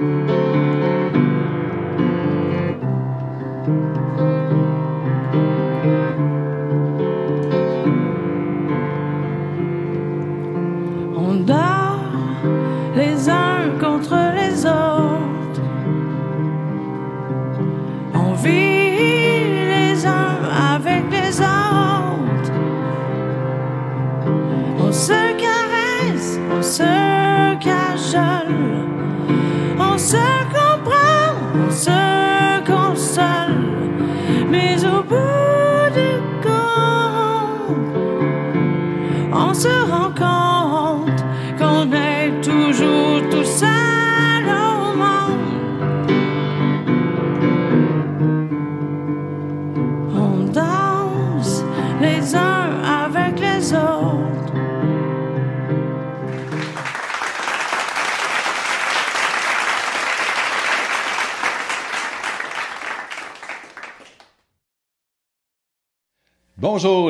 On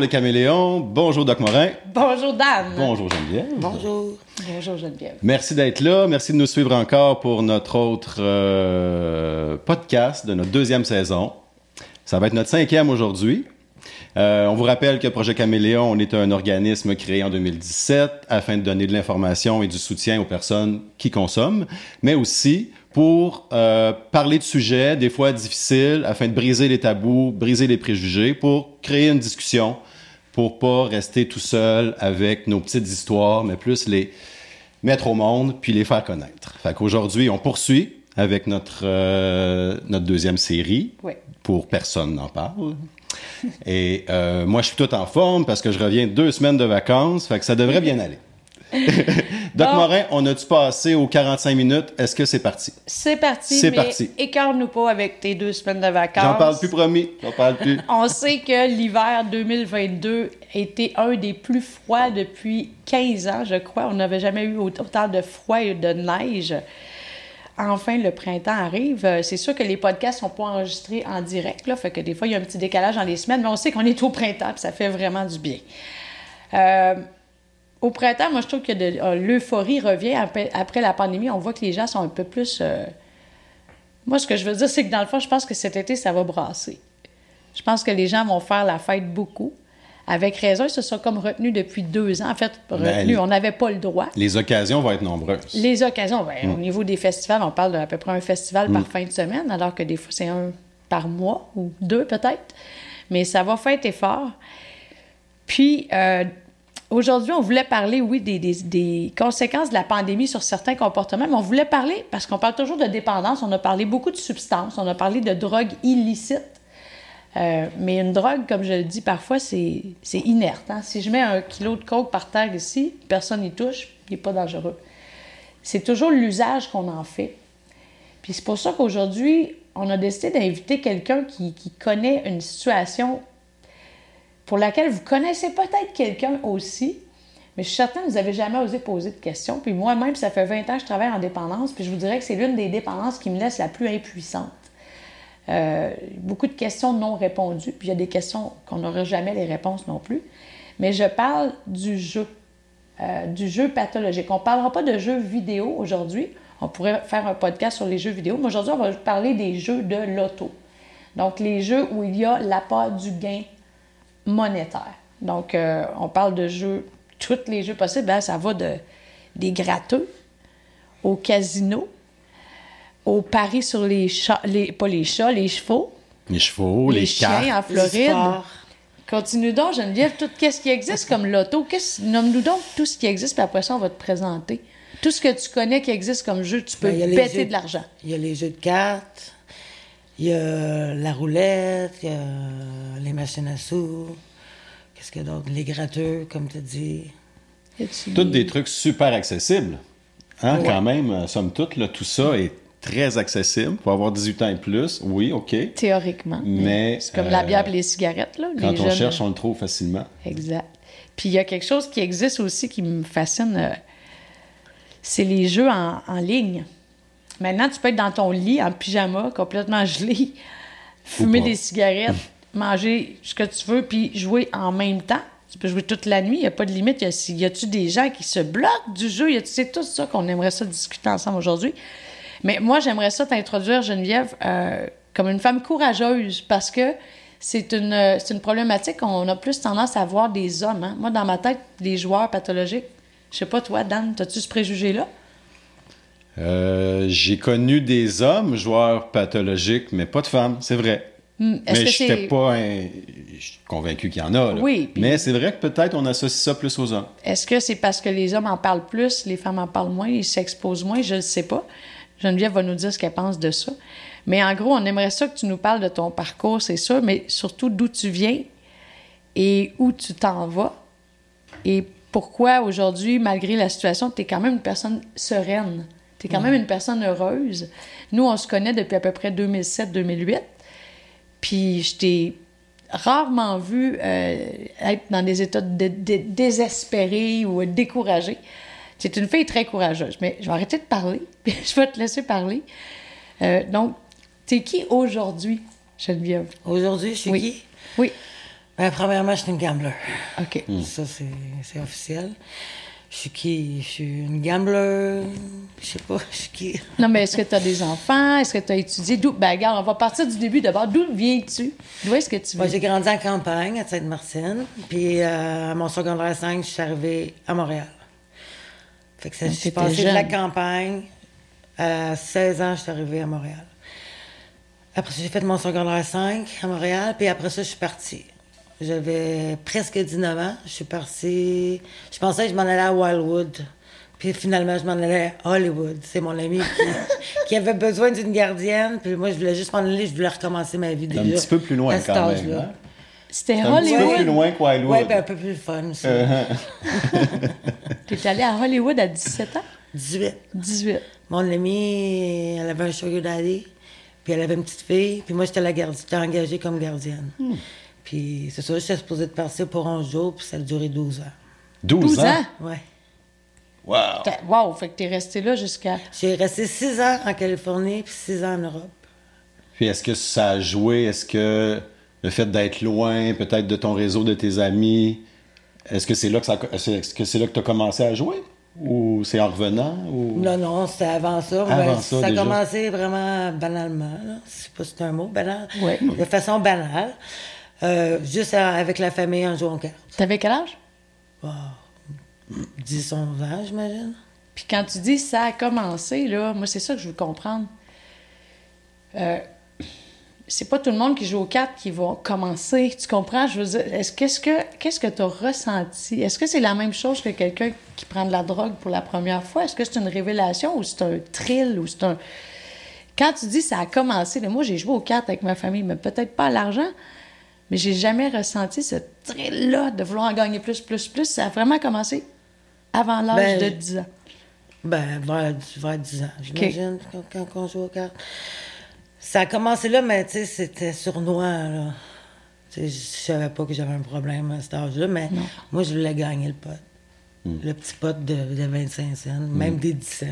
les caméléons, bonjour Doc Morin, Bonjour, Dan. bonjour Geneviève. Bonjour. Bonjour, Geneviève. Merci d'être là, merci de nous suivre encore pour notre autre euh, podcast de notre deuxième saison. Ça va être notre cinquième aujourd'hui. Euh, on vous rappelle que Projet Caméléon, on est un organisme créé en 2017 afin de donner de l'information et du soutien aux personnes qui consomment, mais aussi pour euh, parler de sujets des fois difficiles afin de briser les tabous, briser les préjugés, pour créer une discussion, pour pas rester tout seul avec nos petites histoires, mais plus les mettre au monde puis les faire connaître. Fait qu'aujourd'hui, on poursuit avec notre, euh, notre deuxième série Oui. pour Personne n'en parle. Et euh, moi, je suis tout en forme parce que je reviens de deux semaines de vacances, fait que ça devrait bien aller. Doc Bon. Morin, on a-tu passé aux 45 minutes? Est-ce que c'est parti? C'est parti, C'est parti. écarte-nous pas avec tes deux semaines de vacances. J'en parle plus, promis. J'en parle plus. On sait que l'hiver 2022 a été un des plus froids depuis 15 ans, je crois. On n'avait jamais eu autant de froid et de neige. Enfin, le printemps arrive. C'est sûr que les podcasts sont pas enregistrés en direct, là, fait que des fois, il y a un petit décalage dans les semaines, mais on sait qu'on est au printemps, puis ça fait vraiment du bien. Euh, au printemps, moi, je trouve que de- euh, l'euphorie revient après, après la pandémie. On voit que les gens sont un peu plus... euh, Moi, ce que je veux dire, c'est que dans le fond, je pense que cet été, ça va brasser. Je pense que les gens vont faire la fête beaucoup. Avec raison, ils se sont comme retenus depuis deux ans. En fait, retenus, Ben, on n'avait pas le droit. Les occasions vont être nombreuses. Les occasions, ben, au niveau des festivals, on parle d'à peu près un festival par fin de semaine, alors que des fois, c'est un par mois ou deux peut-être. Mais ça va faire effort. Puis, euh, aujourd'hui, on voulait parler, oui, des, conséquences de la pandémie sur certains comportements, mais on voulait parler, parce qu'on parle toujours de dépendance, on a parlé beaucoup de substances, on a parlé de drogues illicites. Euh, mais une drogue, comme je le dis parfois, c'est c'est inerte. hein. Si je mets un kilo de coke par terre ici, personne n'y touche, il n'est pas dangereux. C'est toujours l'usage qu'on en fait. Puis c'est pour ça qu'aujourd'hui, on a décidé d'inviter quelqu'un qui, qui connaît une situation pour laquelle vous connaissez peut-être quelqu'un aussi, mais je suis certaine que vous n'avez jamais osé poser de questions. Puis moi-même, ça fait 20 ans que je travaille en dépendance, puis je vous dirais que c'est l'une des dépendances qui me laisse la plus impuissante. Euh, beaucoup de questions non répondues, puis il y a des questions qu'on n'aura jamais les réponses non plus. Mais je parle du jeu, euh, du jeu pathologique. On ne parlera pas de jeux vidéo aujourd'hui. On pourrait faire un podcast sur les jeux vidéo, mais aujourd'hui, on va parler des jeux de loto. Donc, les jeux où il y a l'appât du gain monétaire. Donc, euh, on parle de jeux, tous les jeux possibles. hein, ça va de, des gratteux au casino, au paris sur les chats, les, pas les chats, les chevaux, Les chevaux, les, les, chiens cartes. en Floride. Continue donc, Geneviève, tout qu'est-ce qui existe comme loto. Qu'est-ce- Nomme-nous donc tout ce qui existe, puis après ça, on va te présenter. Tout ce que tu connais qui existe comme jeu, tu peux Ben, a les péter jeux- de l'argent. Il y a les jeux de cartes, il y a la roulette, il y a les machines à sous. Qu'est-ce qu'il y a d'autre? Les gratteux, comme tu dis. Toutes des trucs super accessibles. Hein, Quand même, euh, somme toute, là, tout ça est très accessible. Faut avoir 18 ans et plus, oui, OK. Théoriquement. Mais, C'est comme euh, la bière et les cigarettes, là. Quand les on jeunes- cherche, on le trouve facilement. Exact. Puis il y a quelque chose qui existe aussi qui me fascine, euh, c'est les jeux en, en ligne. Maintenant, tu peux être dans ton lit en pyjama, complètement gelé, fumer des cigarettes, manger ce que tu veux, puis jouer en même temps. Tu peux jouer toute la nuit, il n'y a pas de limite. Y a-tu des gens qui se bloquent du jeu? Y C'est tout ça qu'on aimerait ça discuter ensemble aujourd'hui. Mais moi, j'aimerais ça t'introduire, Geneviève, euh, comme une femme courageuse parce que c'est une, euh, c'est une problématique qu'on a plus tendance à voir des hommes. hein. Moi, dans ma tête, des joueurs pathologiques, je sais pas, toi, Dan, as-tu ce préjugé-là? Euh, j'ai connu des hommes joueurs pathologiques, mais pas de femmes, c'est vrai. Hmm, Mais je n'étais pas un- convaincu qu'il y en a. là. Oui, puis- Mais c'est vrai que peut-être on associe ça plus aux hommes. Est-ce que c'est parce que les hommes en parlent plus, les femmes en parlent moins, ils s'exposent moins? Je ne sais pas. Geneviève va nous dire ce qu'elle pense de ça. Mais en gros, on aimerait ça que tu nous parles de ton parcours, c'est sûr, mais surtout d'où tu viens et où tu t'en vas. Et pourquoi aujourd'hui, malgré la situation, tu es quand même une personne sereine. Tu es quand même une personne heureuse. Nous, on se connaît depuis à peu près 2007-2008. Puis je t'ai rarement vu euh, être dans des états de, de- désespérés ou découragés. Tu es une fille très courageuse, mais je vais arrêter de parler, puis je vais te laisser parler. Euh, donc, t'es qui aujourd'hui, Geneviève? Aujourd'hui, je suis Oui. qui? Oui. Ben, premièrement, je suis une gambler. OK. Ça, c'est c'est officiel. Je suis qui? Je suis une gambler? Je sais pas, je suis qui? Non, mais est-ce que tu as des enfants? Est-ce que tu as étudié? D'où? Ben, regarde, on va partir du début d'abord. D'où viens-tu? D'où est-ce que tu Moi, viens? j'ai grandi en campagne, à Sainte-Martine. Puis, euh, à mon secondaire 5, je suis arrivée à Montréal. Fait que ça, Donc, je suis passée de la campagne. À 16 ans, je suis arrivée à Montréal. Après ça, j'ai fait mon secondaire 5 à Montréal. Puis après ça, je suis partie. J'avais presque 19 ans. Je suis partie. Je pensais que je m'en allais à Wildwood. Puis finalement, je m'en allais à Hollywood. C'est mon ami qui, qui avait besoin d'une gardienne. Puis moi, je voulais juste m'en aller. Je voulais recommencer ma vie Un déjà. petit peu plus loin à cet quand même. hein? C'était C'est un petit peu plus Hollywood. loin que Wildwood. Oui, ben un peu plus fun aussi. Uh-huh. T'es allé à Hollywood à 17 ans? 18. 18. Mon amie, elle avait un sugar daddy, puis elle avait une petite fille, puis moi, j'étais la gardienne, j'étais engagée comme gardienne. Hmm. Puis c'est ça, j'étais supposée de partir pour 11 jours, puis ça a duré 12 ans. 12, 12 ans? ans? Ouais. Wow. T'as- Wow, fait que t'es resté là jusqu'à. J'ai resté 6 ans en Californie, puis 6 ans en Europe. Puis est-ce que ça a joué? Est-ce que le fait d'être loin, peut-être de ton réseau, de tes amis, est-ce que c'est là que ça, est-ce que c'est là que tu as commencé à jouer? Ou c'est en revenant? Ou... Non, non, c'était avant ça. Avant mais ça, ça a déjà? commencé vraiment banalement. Là. Je sais pas si c'est un mot, banal. Ouais. De façon banale. Euh, juste à- avec la famille en jouant aux cartes. T'avais quel âge? 10, 11 ans, j'imagine. Puis quand tu dis ça a commencé, là, moi, c'est ça que je veux comprendre. Euh, c'est pas tout le monde qui joue aux cartes qui va commencer. Tu comprends? Je veux dire, est-ce, qu'est-ce que qu'est-ce que tu as ressenti? Est-ce que c'est la même chose que quelqu'un qui prend de la drogue pour la première fois? Est-ce que c'est une révélation ou c'est un thrill ou c'est un. Quand tu dis ça a commencé, là, moi j'ai joué aux cartes avec ma famille, mais peut-être pas à l'argent, mais j'ai jamais ressenti ce thrill-là de vouloir en gagner plus, plus, plus. Ça a vraiment commencé avant l'âge Ben, de 10 ans. Ben, vers, vers 10 ans, j'imagine, quand, quand on joue aux cartes. Ça a commencé là, mais tu sais, c'était sournois, là. Tu sais, je savais pas que j'avais un problème à cet âge-là, mais moi, je voulais gagner le pot. Le petit pot de, de 25 cents, même des 10 cents.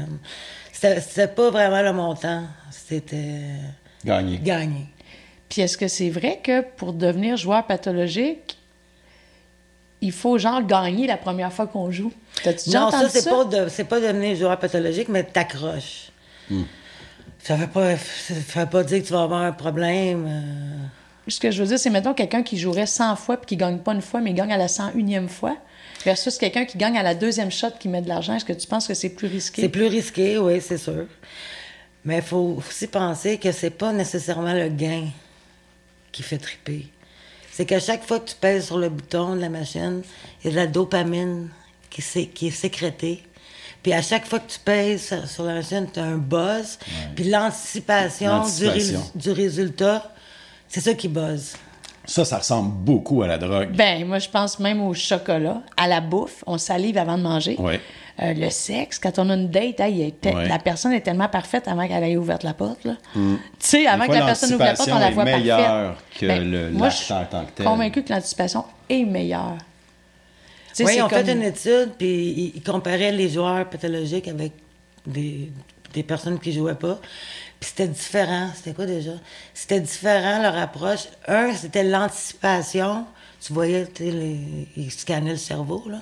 C'était pas vraiment le montant, c'était Gagné. gagner. Puis est-ce que c'est vrai que pour devenir joueur pathologique, il faut genre gagner la première fois qu'on joue? T'as-tu déjà Non, entendu ça, ça? c'est pas, de, c'est pas devenir joueur pathologique, mais t'accroches. Ça veut pas, ça veut pas dire que tu vas avoir un problème. euh. Ce que je veux dire, c'est mettons quelqu'un qui jouerait 100 fois puis qui gagne pas une fois, mais gagne à la 101e fois, versus quelqu'un qui gagne à la deuxième shot qui met de l'argent. Est-ce que tu penses que c'est plus risqué? C'est plus risqué, oui, c'est sûr. Mais il faut aussi penser que c'est pas nécessairement le gain qui fait triper. C'est qu'à chaque fois que tu pèses sur le bouton de la machine, il y a de la dopamine qui, est sécrétée. Puis à chaque fois que tu pèses sur- sur la machine, tu as un buzz. Puis l'anticipation du résultat, c'est ça qui buzz. Ça, ça ressemble beaucoup à la drogue. Ben, moi, je pense même au chocolat, à la bouffe. On salive avant de manger. Ouais. Euh, le sexe, quand on a une date, il Ouais. la personne est tellement parfaite avant qu'elle ait ouvert la porte. là. Tu sais, avant Mm. Fois, que la personne ouvre la porte, on la voit parfaite. meilleure que Ben, le- moi, je suis en tant que tel. convaincue que l'anticipation est meilleure. Oui, ont comme- fait une étude, puis ils, ils comparaient les joueurs pathologiques avec des, des personnes qui jouaient pas. Puis c'était différent. C'était quoi déjà? C'était différent, leur approche. Un, c'était l'anticipation. Tu voyais, tu sais, les- ils scannaient le cerveau, là.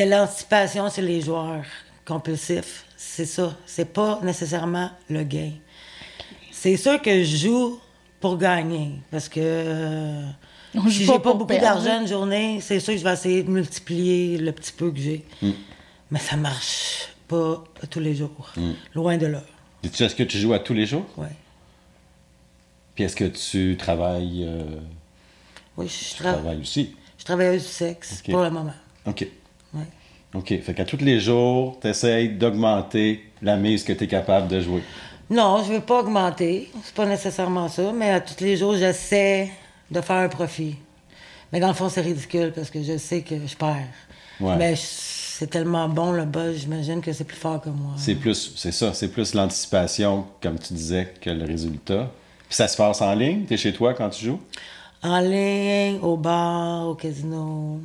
C'était l'anticipation, c'est les joueurs compulsifs. c'est ça. C'est pas nécessairement le gain. C'est sûr que je joue pour gagner. Parce que euh, On si pas j'ai pas pour beaucoup d'argent une journée, c'est sûr que je vais essayer de multiplier le petit peu que j'ai. Mm. Mais ça marche pas tous les jours. Mm. Loin de là. Dis-tu, Est-ce que tu joues à tous les jours? Ouais. Puis est-ce que tu travailles, euh, Oui, je, tu tra- travailles aussi? je travaille du sexe pour le moment. OK. OK. Fait qu'à tous les jours, tu essaies d'augmenter la mise que tu es capable de jouer. Non, je veux pas augmenter. C'est pas nécessairement ça, mais à tous les jours, j'essaie de faire un profit. Mais dans le fond, c'est ridicule parce que je sais que je perds. Ouais. Mais c'est tellement bon le buzz, j'imagine que c'est plus fort que moi. C'est plus, c'est ça, c'est plus l'anticipation, comme tu disais, que le résultat. Puis ça se passe en ligne? Tu es chez toi quand tu joues? En ligne, au bar, au casino.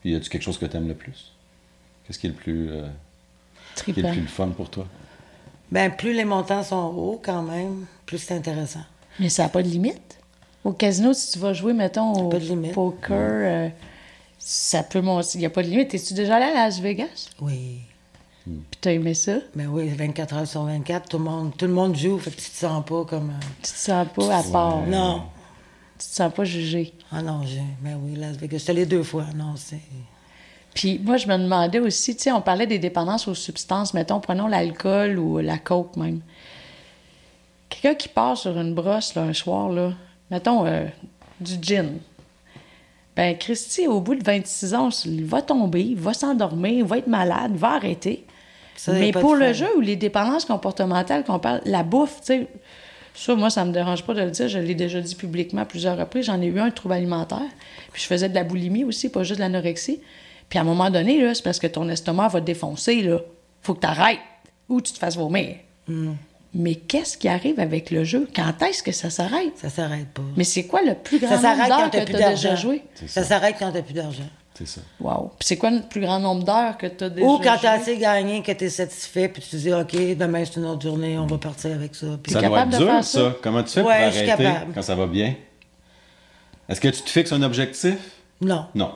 Puis y a-tu quelque chose que tu aimes le plus? Qu'est-ce qui est le plus, euh, qui est le plus fun pour toi? Ben, plus les montants sont hauts quand même, plus c'est intéressant. Mais ça n'a pas de limite. Au casino, si tu vas jouer, mettons, au Pas de limite. poker, euh, ça peut monter. Il n'y a pas de limite. Es-tu déjà allé à Las Vegas? Oui. Puis t'as aimé ça? Ben oui, 24 heures sur 24, tout le monde, tout le monde joue, fait que tu te sens pas comme... euh, Tu te sens pas à part. Non. Tu te sens pas jugé. Ah non, j'ai... Ben oui, Las Vegas, je suis allée deux fois, non, c'est... Puis moi, je me demandais aussi, tu sais, on parlait des dépendances aux substances, mettons, prenons l'alcool ou la coke même. Quelqu'un qui part sur une brosse là, un soir, là, mettons euh, du gin. Ben, Christy, au bout de 26 ans, il va tomber, il va s'endormir, il va être malade, il va arrêter. Ça, Mais pour le jeu ou les dépendances comportementales qu'on parle, la bouffe, tu sais, ça, moi, ça me dérange pas de le dire. Je l'ai déjà dit publiquement à plusieurs reprises. J'en ai eu un trouble alimentaire. Puis je faisais de la boulimie aussi, pas juste de l'anorexie. Puis à un moment donné, là, c'est parce que ton estomac va te défoncer, là. Faut que tu arrêtes ou tu te fasses vomir. Hmm. Mais qu'est-ce qui arrive avec le jeu? Quand est-ce que ça s'arrête? Ça s'arrête pas. Mais c'est quoi le plus grand ça nombre d'heures que tu as déjà d'argent. joué? Ça s'arrête quand t'as plus d'argent. C'est ça. Wow. Puis c'est quoi le plus grand nombre d'heures que tu as déjà Ou quand t'as joué? assez gagné, que t'es satisfait, puis tu te dis, OK, demain c'est une autre journée, on va partir avec ça. Puis Ça doit capable être de dur, faire ça. ça? Comment tu fais Ouais, pour je suis arrêter capable. quand ça va bien? Est-ce que tu te fixes un objectif? Non, Non.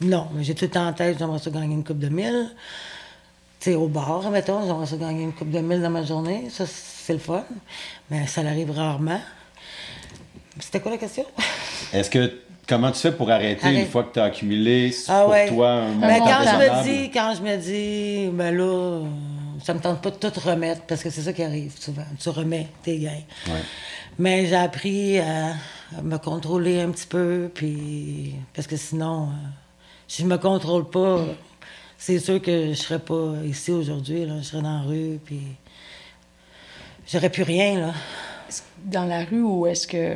Non, mais j'ai tout le temps en tête, j'aimerais ça gagner une coupe de mille. Tu sais, au bar, mettons, j'aimerais ça gagner une coupe de mille dans ma journée. Ça, c'est le fun. Mais ça l'arrive rarement. C'était quoi la question? Est-ce que comment tu fais pour arrêter une fois que tu as accumulé Ah pour ouais. toi un Ben, quand je me dis, quand je me dis, ben là, ça me tente pas de tout remettre, parce que c'est ça qui arrive souvent. Tu remets tes gains. Ouais. Mais j'ai appris à, à me contrôler un petit peu, puis parce que sinon, euh, je me contrôle pas, c'est sûr que je serais pas ici aujourd'hui. Je serais dans la rue, puis j'aurais plus rien là. dans la rue ou est-ce que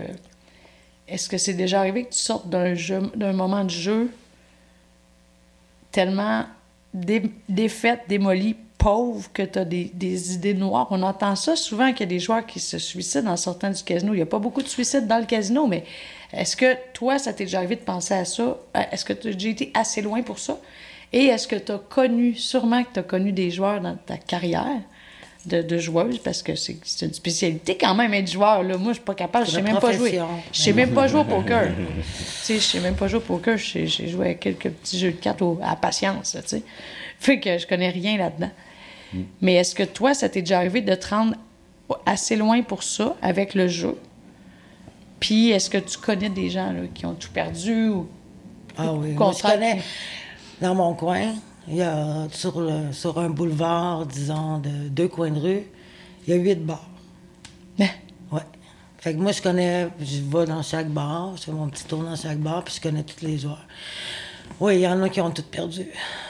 est-ce que c'est déjà arrivé que tu sortes d'un jeu d'un moment de jeu tellement dé- défaite, démolie, pauvre que tu as des, des idées noires? On entend ça souvent qu'il y a des joueurs qui se suicident en sortant du casino. Il n'y a pas beaucoup de suicides dans le casino, mais est-ce que toi, ça t'est déjà arrivé de penser à ça? Euh, Est-ce que tu as déjà été assez loin pour ça? Et est-ce que tu as connu, sûrement que tu as connu des joueurs dans ta carrière de, de joueuse, parce que c'est une spécialité quand même être joueur. Là. Moi, je suis pas capable, je sais même pas jouer. Je sais même pas jouer au poker. tu sais, je sais même pas jouer au poker. J'ai j'ai joué à quelques petits jeux de cartes au- à patience, tu sais. Fait que je connais rien là-dedans. Mais est-ce que toi, ça t'est déjà arrivé de te rendre assez loin pour ça avec le jeu? Puis est-ce que tu connais des gens là, qui ont tout perdu ou Ah oui, moi, je connais. Dans mon coin, il y a sur, le, sur un boulevard, disons, de deux coins de rue, il y a huit bars. Ben, Ouais. Fait que moi, je connais, je vais dans chaque bar, je fais mon petit tour dans chaque bar, puis je connais tous les joueurs. Oui, il y en a qui ont tout perdu.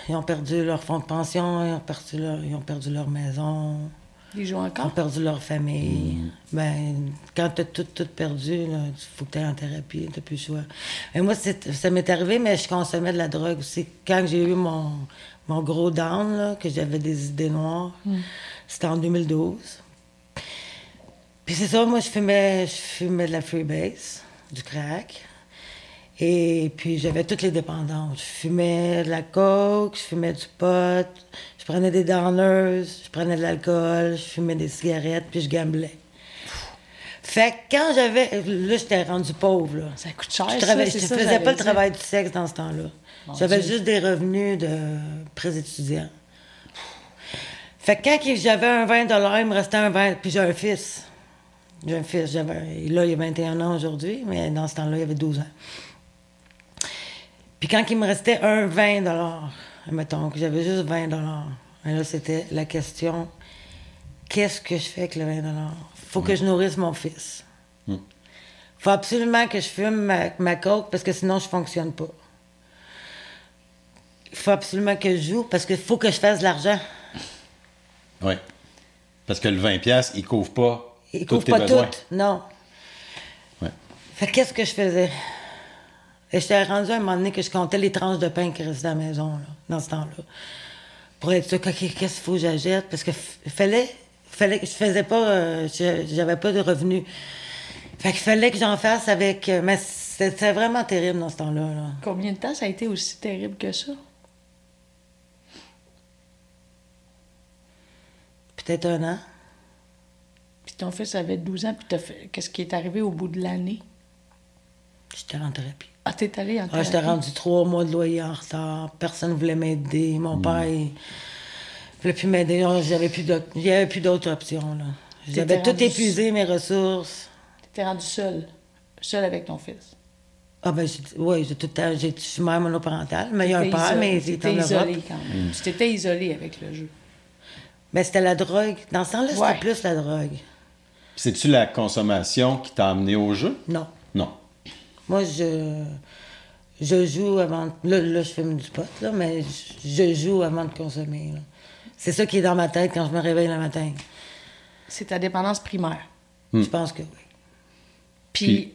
Ils ont perdu leur fonds de pension, ils ont perdu leur, ils ont perdu leur maison, ils jouent ils ont encore? perdu leur famille. Ben, quand t'as tout, tout perdu, il faut que tu en thérapie, t'as plus le choix. Et moi, ça m'est arrivé, mais je consommais de la drogue aussi. Quand j'ai eu mon, mon gros down, là, que j'avais des idées noires, c'était en 2012. Puis c'est ça, moi, je fumais, je fumais de la freebase, du crack. Et puis j'avais toutes les dépendances. Je fumais de la coke, je fumais du pot, prenais des downers, je prenais de l'alcool, je fumais des cigarettes, puis je gamblais. Fait que quand j'avais... Là, j'étais rendu pauvre, là. Ça coûte cher, Je, ça, faisais pas le travail du sexe dans ce temps-là. J'avais juste des revenus de pré-étudiant. Fait que quand j'avais un 20 il me restait un 20. Puis j'ai un fils. J'ai un fils. J'avais, là, il a 21 ans aujourd'hui, mais dans ce temps-là, il avait 12 ans. Puis quand il me restait un 20 mettons que j'avais juste 20 et là, c'était la question qu'est-ce que je fais avec le 20 faut que je nourrisse mon fils. Il faut absolument que je fume ma, ma coke parce que sinon, je fonctionne pas. Il faut absolument que je joue parce qu'il faut que je fasse de l'argent. Oui. Parce que le 20$, il couvre pas. Il couvre pas tout. Non. Ouais. Fait qu'est-ce que je faisais? Et j'étais rendu à un moment donné que je comptais les tranches de pain qui restaient à la maison, là, dans ce temps-là. Pour être sûr, qu'est-ce qu'il faut que j'achète? Parce que fallait, fallait, je faisais pas, euh, j'avais pas de revenus. Fait qu'il fallait que j'en fasse avec. Euh, mais c'était vraiment terrible dans ce temps-là. Là. Combien de temps ça a été aussi terrible que ça? Peut-être un an. Puis ton fils avait 12 ans, puis fait... qu'est-ce qui est arrivé au bout de l'année? J'étais en thérapie. Ah, t'es allé en thérapie? Ah, j'étais rendu trois mois de loyer en retard. Personne ne voulait m'aider. Mon hmm. père, il voulait plus m'aider. J'avais plus d'autres... Il n'y avait plus d'autres options, là. J'avais tout épuisé, mes ressources. T'étais rendu seul? Seul avec ton fils? Ah ben oui, j'ai tout le temps, j'ai, je suis mère monoparentale, mais il y a un père, mais il était isolé quand même. Tu t'étais isolé avec le jeu. Mais c'était la drogue. Dans ce temps-là, c'était plus la drogue. C'est-tu la consommation qui t'a amené au jeu? Non. Moi, je, je joue avant. Là, là, je fume du pot, là, mais je, joue avant de consommer. C'est ça qui est dans ma tête quand je me réveille le matin. C'est ta dépendance primaire. Je pense que oui. Puis,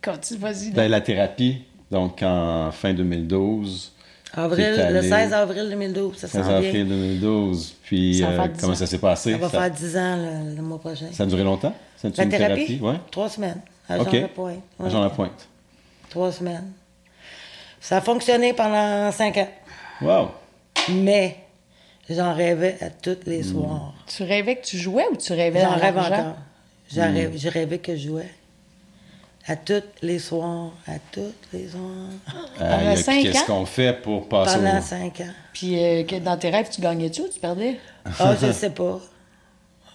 quand tu vas-y. Ben, la thérapie, donc en fin 2012. Avril, le 16 avril 2012, ça 16 avril 2012. Puis euh, comment ça s'est passé? Ça va faire 10 ans le, mois prochain. Ça a duré longtemps? Ça a La une thérapie? thérapie? Ouais. Trois semaines. À Jean-Lapointe. À Jean-Lapointe. Trois semaines. Ça a fonctionné pendant cinq ans. Wow! Mais j'en rêvais à tous les hmm. soirs. Tu rêvais que tu jouais ou tu rêvais J'en rêve encore. J'en hmm. Je rêvais que je jouais. À tous les soirs, à tous les soirs. Euh, Qu'est-ce qu'on fait pour passer Pendant cinq ans. Puis euh, dans tes rêves, tu gagnais-tu ou tu perdais? Ah, je sais pas.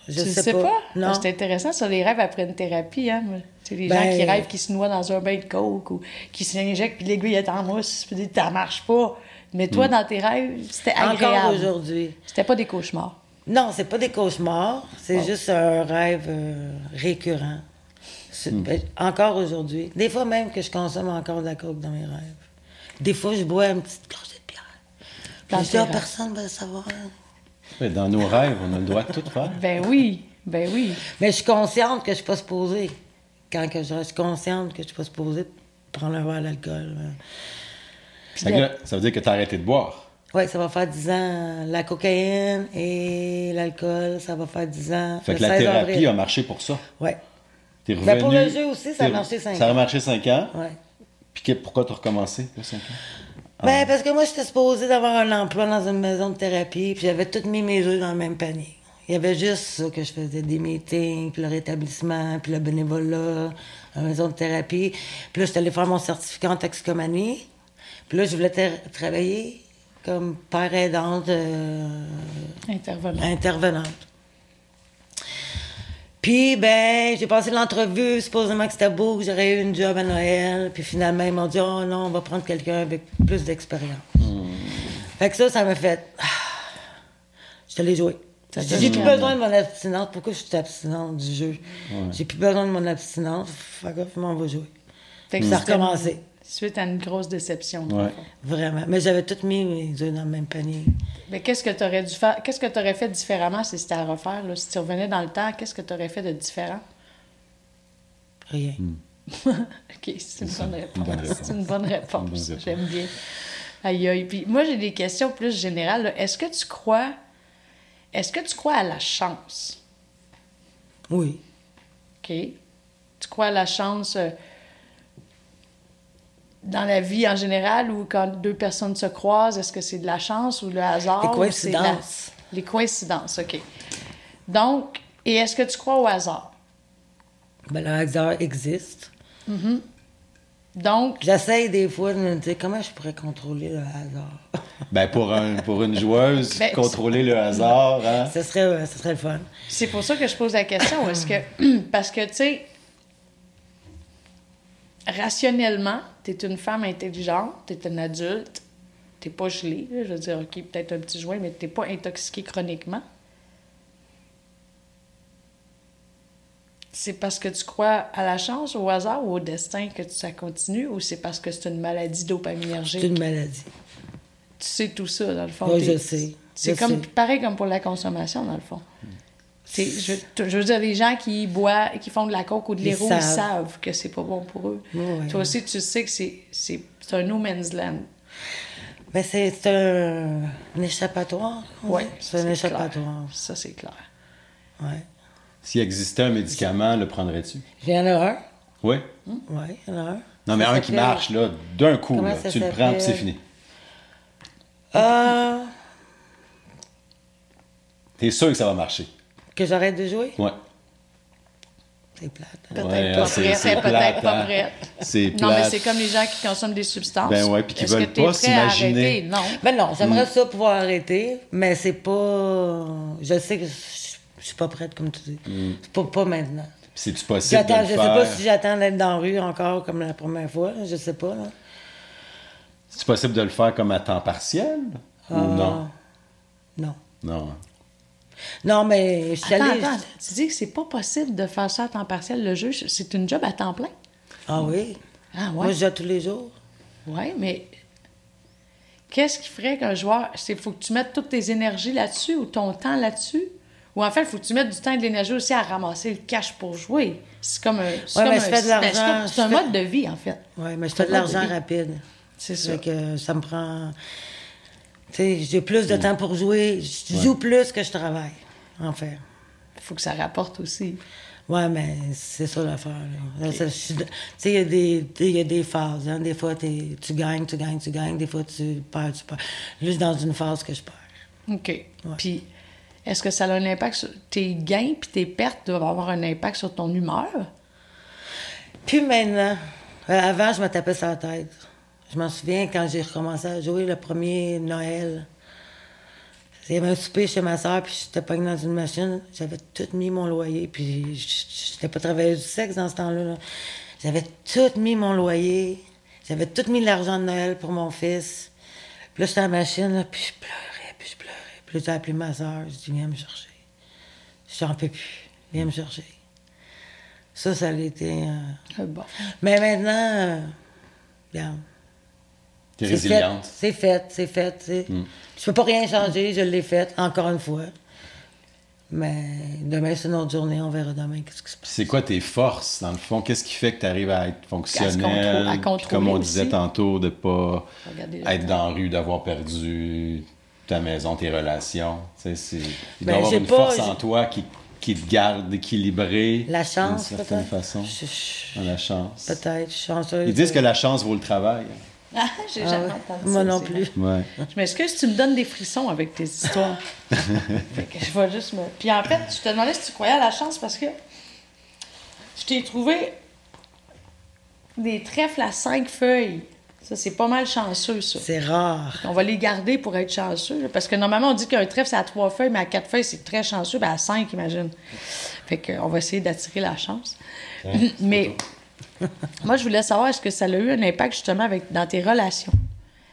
Je tu sais, sais pas? Non. C'est intéressant sur les rêves après une thérapie. Hein? C'est les gens qui ben, rêvent qui se noient dans un bain de coke ou qui s'injectent puis l'aiguille est en mousse. Puis ça marche pas. Mais toi, mm. dans tes rêves, c'était agréable. Encore aujourd'hui. C'était pas des cauchemars. Non, c'est pas des cauchemars. C'est juste un rêve euh, récurrent. Hmm. Ben, encore aujourd'hui. Des fois même que je consomme encore de la coke dans mes rêves. Des fois, je bois une petite gorgée de bière. Je dis, personne ne va le savoir. Dans nos rêves, on a le droit de tout faire. Ben oui, ben oui. Mais je suis consciente que je ne suis pas supposée. Quand que je suis consciente que je ne suis pas supposée prendre un verre d'alcool. Ça, ça veut dire que tu as arrêté de boire. Oui, ça va faire 10 ans. La cocaïne et l'alcool, ça va faire 10 ans. Fait que la thérapie a marché pour ça. Oui. Ben pour le jeu aussi, ça a marché 5 ans. Ça a marché 5 ans? Oui. Puis pourquoi tu as recommencé, 5 ans? Ben, parce que moi, j'étais supposée d'avoir un emploi dans une maison de thérapie, puis j'avais toutes mis mes œufs dans le même panier. Il y avait juste ça que je faisais, des meetings, puis le rétablissement, puis le bénévolat, la maison de thérapie. Puis là, j'étais allée faire mon certificat en toxicomanie. Puis là, je voulais travailler comme père aidante. Euh, intervenante. Intervenante. Puis, ben, j'ai passé l'entrevue, supposément que c'était beau, que j'aurais eu une job à Noël. Puis finalement, ils m'ont dit, oh non, on va prendre quelqu'un avec plus d'expérience. Hmm. Fait que ça, ça m'a fait. Ah, je suis allée jouer. J'ai plus besoin de mon abstinence. Pourquoi je suis abstinente du jeu? J'ai plus besoin de mon abstinence. Fait que, on va jouer. Fait que ça a recommencé. Suite à une grosse déception. Vraiment. Mais j'avais tout mis mes œufs dans le même panier. Mais qu'est-ce que tu aurais dû faire? Qu'est-ce que tu aurais fait différemment si c'était à refaire? Là? Si tu revenais dans le temps, qu'est-ce que tu aurais fait de différent? Rien. Hmm. OK, c'est une, bonne réponse. C'est une bonne réponse. J'aime bien. Aïe, aïe. Puis moi, j'ai des questions plus générales. Est-ce que tu crois... Est-ce que tu crois à la chance? Oui. OK. Tu crois à la chance... Euh, dans la vie en général ou quand deux personnes se croisent, est-ce que c'est de la chance ou le hasard? Les coïncidences. Les coïncidences, OK. Donc, et est-ce que tu crois au hasard? Ben, le hasard existe. Mm-hmm. Donc, J'essaye des fois de me dire comment je pourrais contrôler le hasard? Ben, pour, un, pour une joueuse, Ben, contrôler le hasard, hein? ce, serait, ce serait le fun. c'est pour ça que je pose la question. Est-ce que. Parce que, tu sais, rationnellement, tu es une femme intelligente, tu es une adulte, tu pas gelée. Je veux dire, OK, peut-être un petit joint, mais tu pas intoxiqué chroniquement. C'est parce que tu crois à la chance, au hasard ou au destin que ça continue ou c'est parce que c'est une maladie dopaminergique? C'est une maladie. Tu sais tout ça, dans le fond. Oui, je sais. C'est comme sais. pareil comme pour la consommation, dans le fond. T'sais, Je, je veux dire, les gens qui boivent, qui font de la coke ou de Ils l'héros, ils savent. savent que c'est pas bon pour eux. Oui, oui. Toi aussi, tu sais que c'est, c'est, c'est un no man's land. Mais c'est c'est un, un échappatoire. dit. c'est un clair. échappatoire. Ça, c'est clair. Ouais. S'il existait un médicament, le prendrais-tu? Il y en a un. Oui. Oui, il y en a un. Non, mais Ça un qui marche, là, d'un coup, là, tu le prends, puis c'est fini. Euh, T'es sûr que ça va marcher? Que j'arrête de jouer? Ouais. C'est plate. hein. Peut-être Ouais, pas c'est- prête, c'est peut-être plate, pas hein. prête. Non, mais c'est comme les gens qui consomment des substances. Ben ouais, puis qui veulent que pas s'imaginer? Non. Ben non, j'aimerais Mm. ça pouvoir arrêter, mais c'est pas. Je sais que je suis pas prête, comme tu dis. Mm. C'est pas, pas maintenant. C'est-tu possible de J'attends, le je sais faire? pas si j'attends d'être dans la rue encore comme la première fois, je sais pas. Là. C'est possible de le faire comme à temps partiel? Ou Ah. non? Non. Non. Non, mais je suis Attends, allée. attends. Tu dis que c'est pas possible de faire ça à temps partiel, le jeu. C'est une job à temps plein? Ah oui? Ah Moi, ouais? je joue tous les jours. Oui, mais qu'est-ce qui ferait qu'un joueur. Il faut que tu mettes toutes tes énergies là-dessus ou ton temps là-dessus? Ou en fait, il faut que tu mettes du temps et de l'énergie aussi à ramasser le cash pour jouer. C'est comme un. c'est Ouais, je un- c'est C'est je mode de vie, en fait. Oui, mais je C'est fais de l'argent rapide. C'est ça. Que ça me prend. Tu sais, j'ai plus de temps pour jouer. Je joue plus que je travaille, en fait. Il faut que ça rapporte aussi. Ouais, mais c'est ça l'affaire. sais, il y, a des- y a des phases. Hein. Des fois, t'es- tu gagnes, tu gagnes, tu gagnes. Des fois, tu perds, tu perds. Juste dans une phase que je perds. OK. Puis, est-ce que ça a un impact sur. Tes gains puis tes pertes doivent avoir un impact sur ton humeur? Puis maintenant, euh, avant, je me tapais sur la tête. Je m'en souviens quand j'ai recommencé à jouer le premier Noël. Il y avait un souper chez ma soeur, puis j'étais pas dans une machine. J'avais tout mis mon loyer, puis j'étais pas travailleuse du sexe dans ce temps-là. là. J'avais tout mis mon loyer. J'avais tout mis l'argent de Noël pour mon fils. Puis là, j'étais à la machine, là, puis je pleurais, puis je pleurais. Puis là, j'ai appelé ma soeur. Je dis, viens me chercher. J'en peux plus. Viens me chercher. Ça, ça a été... euh, Euh, Bon. mais maintenant, euh, regarde, T'es c'est résiliente. fait, c'est fait, c'est fait. Je peux pas rien changer, je l'ai fait, encore une fois. Mais demain, c'est une autre journée, on verra demain qu'est-ce qui se passe. C'est quoi tes forces, dans le fond? Qu'est-ce qui fait que tu arrives à être fonctionnel? À puis comme on contrôler disait aussi. tantôt, de pas être dans la rue, d'avoir perdu ta maison, tes relations. Tu sais, c'est- Il doit y Ben, avoir une pas- force en toi qui, qui te garde équilibré. La chance, D'une certaine peut-être. façon. Je- je- Dans la chance. Peut-être, je suis chanceuse. Ils disent que la chance vaut le travail. Ah, j'ai Ah jamais entendu Moi ça, non c'est plus. Ouais. Je m'excuse, tu me donnes des frissons avec tes histoires. fait que je vais juste me. Puis en fait, je te demandais si tu croyais à la chance parce que je t'ai trouvé des trèfles à cinq feuilles. Ça, c'est pas mal chanceux, ça. C'est rare. On va les garder pour être chanceux. là, Parce que normalement, on dit qu'un trèfle, c'est à trois feuilles, mais à quatre feuilles, c'est très chanceux. Ben, à cinq, imagine. Fait qu'on va essayer d'attirer la chance. mais moi, je voulais savoir, est-ce que ça a eu un impact justement avec, dans tes relations?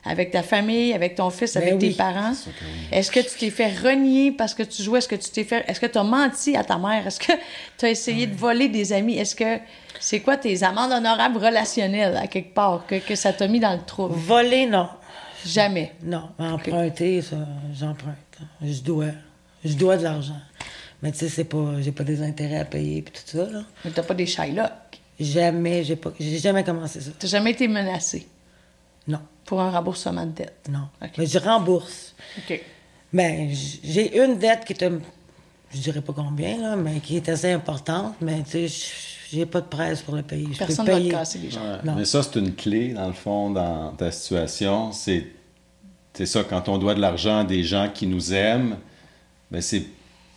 Avec ta famille, avec ton fils, Ben avec tes oui. parents? Est-ce que tu t'es fait renier parce que tu jouais? Est-ce que tu t'es fait. Est-ce que tu as menti à ta mère? Est-ce que tu as essayé de voler des amis? Est-ce que. C'est quoi tes amendes honorables relationnelles, à quelque part, que, que ça t'a mis dans le trouble? Voler, non. Jamais. Non. Emprunter, ça, j'emprunte. Je dois. Je dois de l'argent. Mais tu sais, c'est pas. J'ai pas des intérêts à payer puis tout ça, là. Mais t'as pas des Shylock. Jamais, j'ai pas. J'ai jamais commencé ça. T'as jamais été menacé? Non. pour un remboursement de dette? Non. Mais je rembourse. OK. Ben, j'ai une dette qui est, un- je dirais pas combien, là, mais qui est assez importante, mais tu sais, j'ai pas de presse pour le payer. Je Personne le ne va te payer. casser les gens. Ouais. Mais ça, c'est une clé, dans le fond, dans ta situation. C'est c'est ça, quand on doit de l'argent à des gens qui nous aiment, ben c'est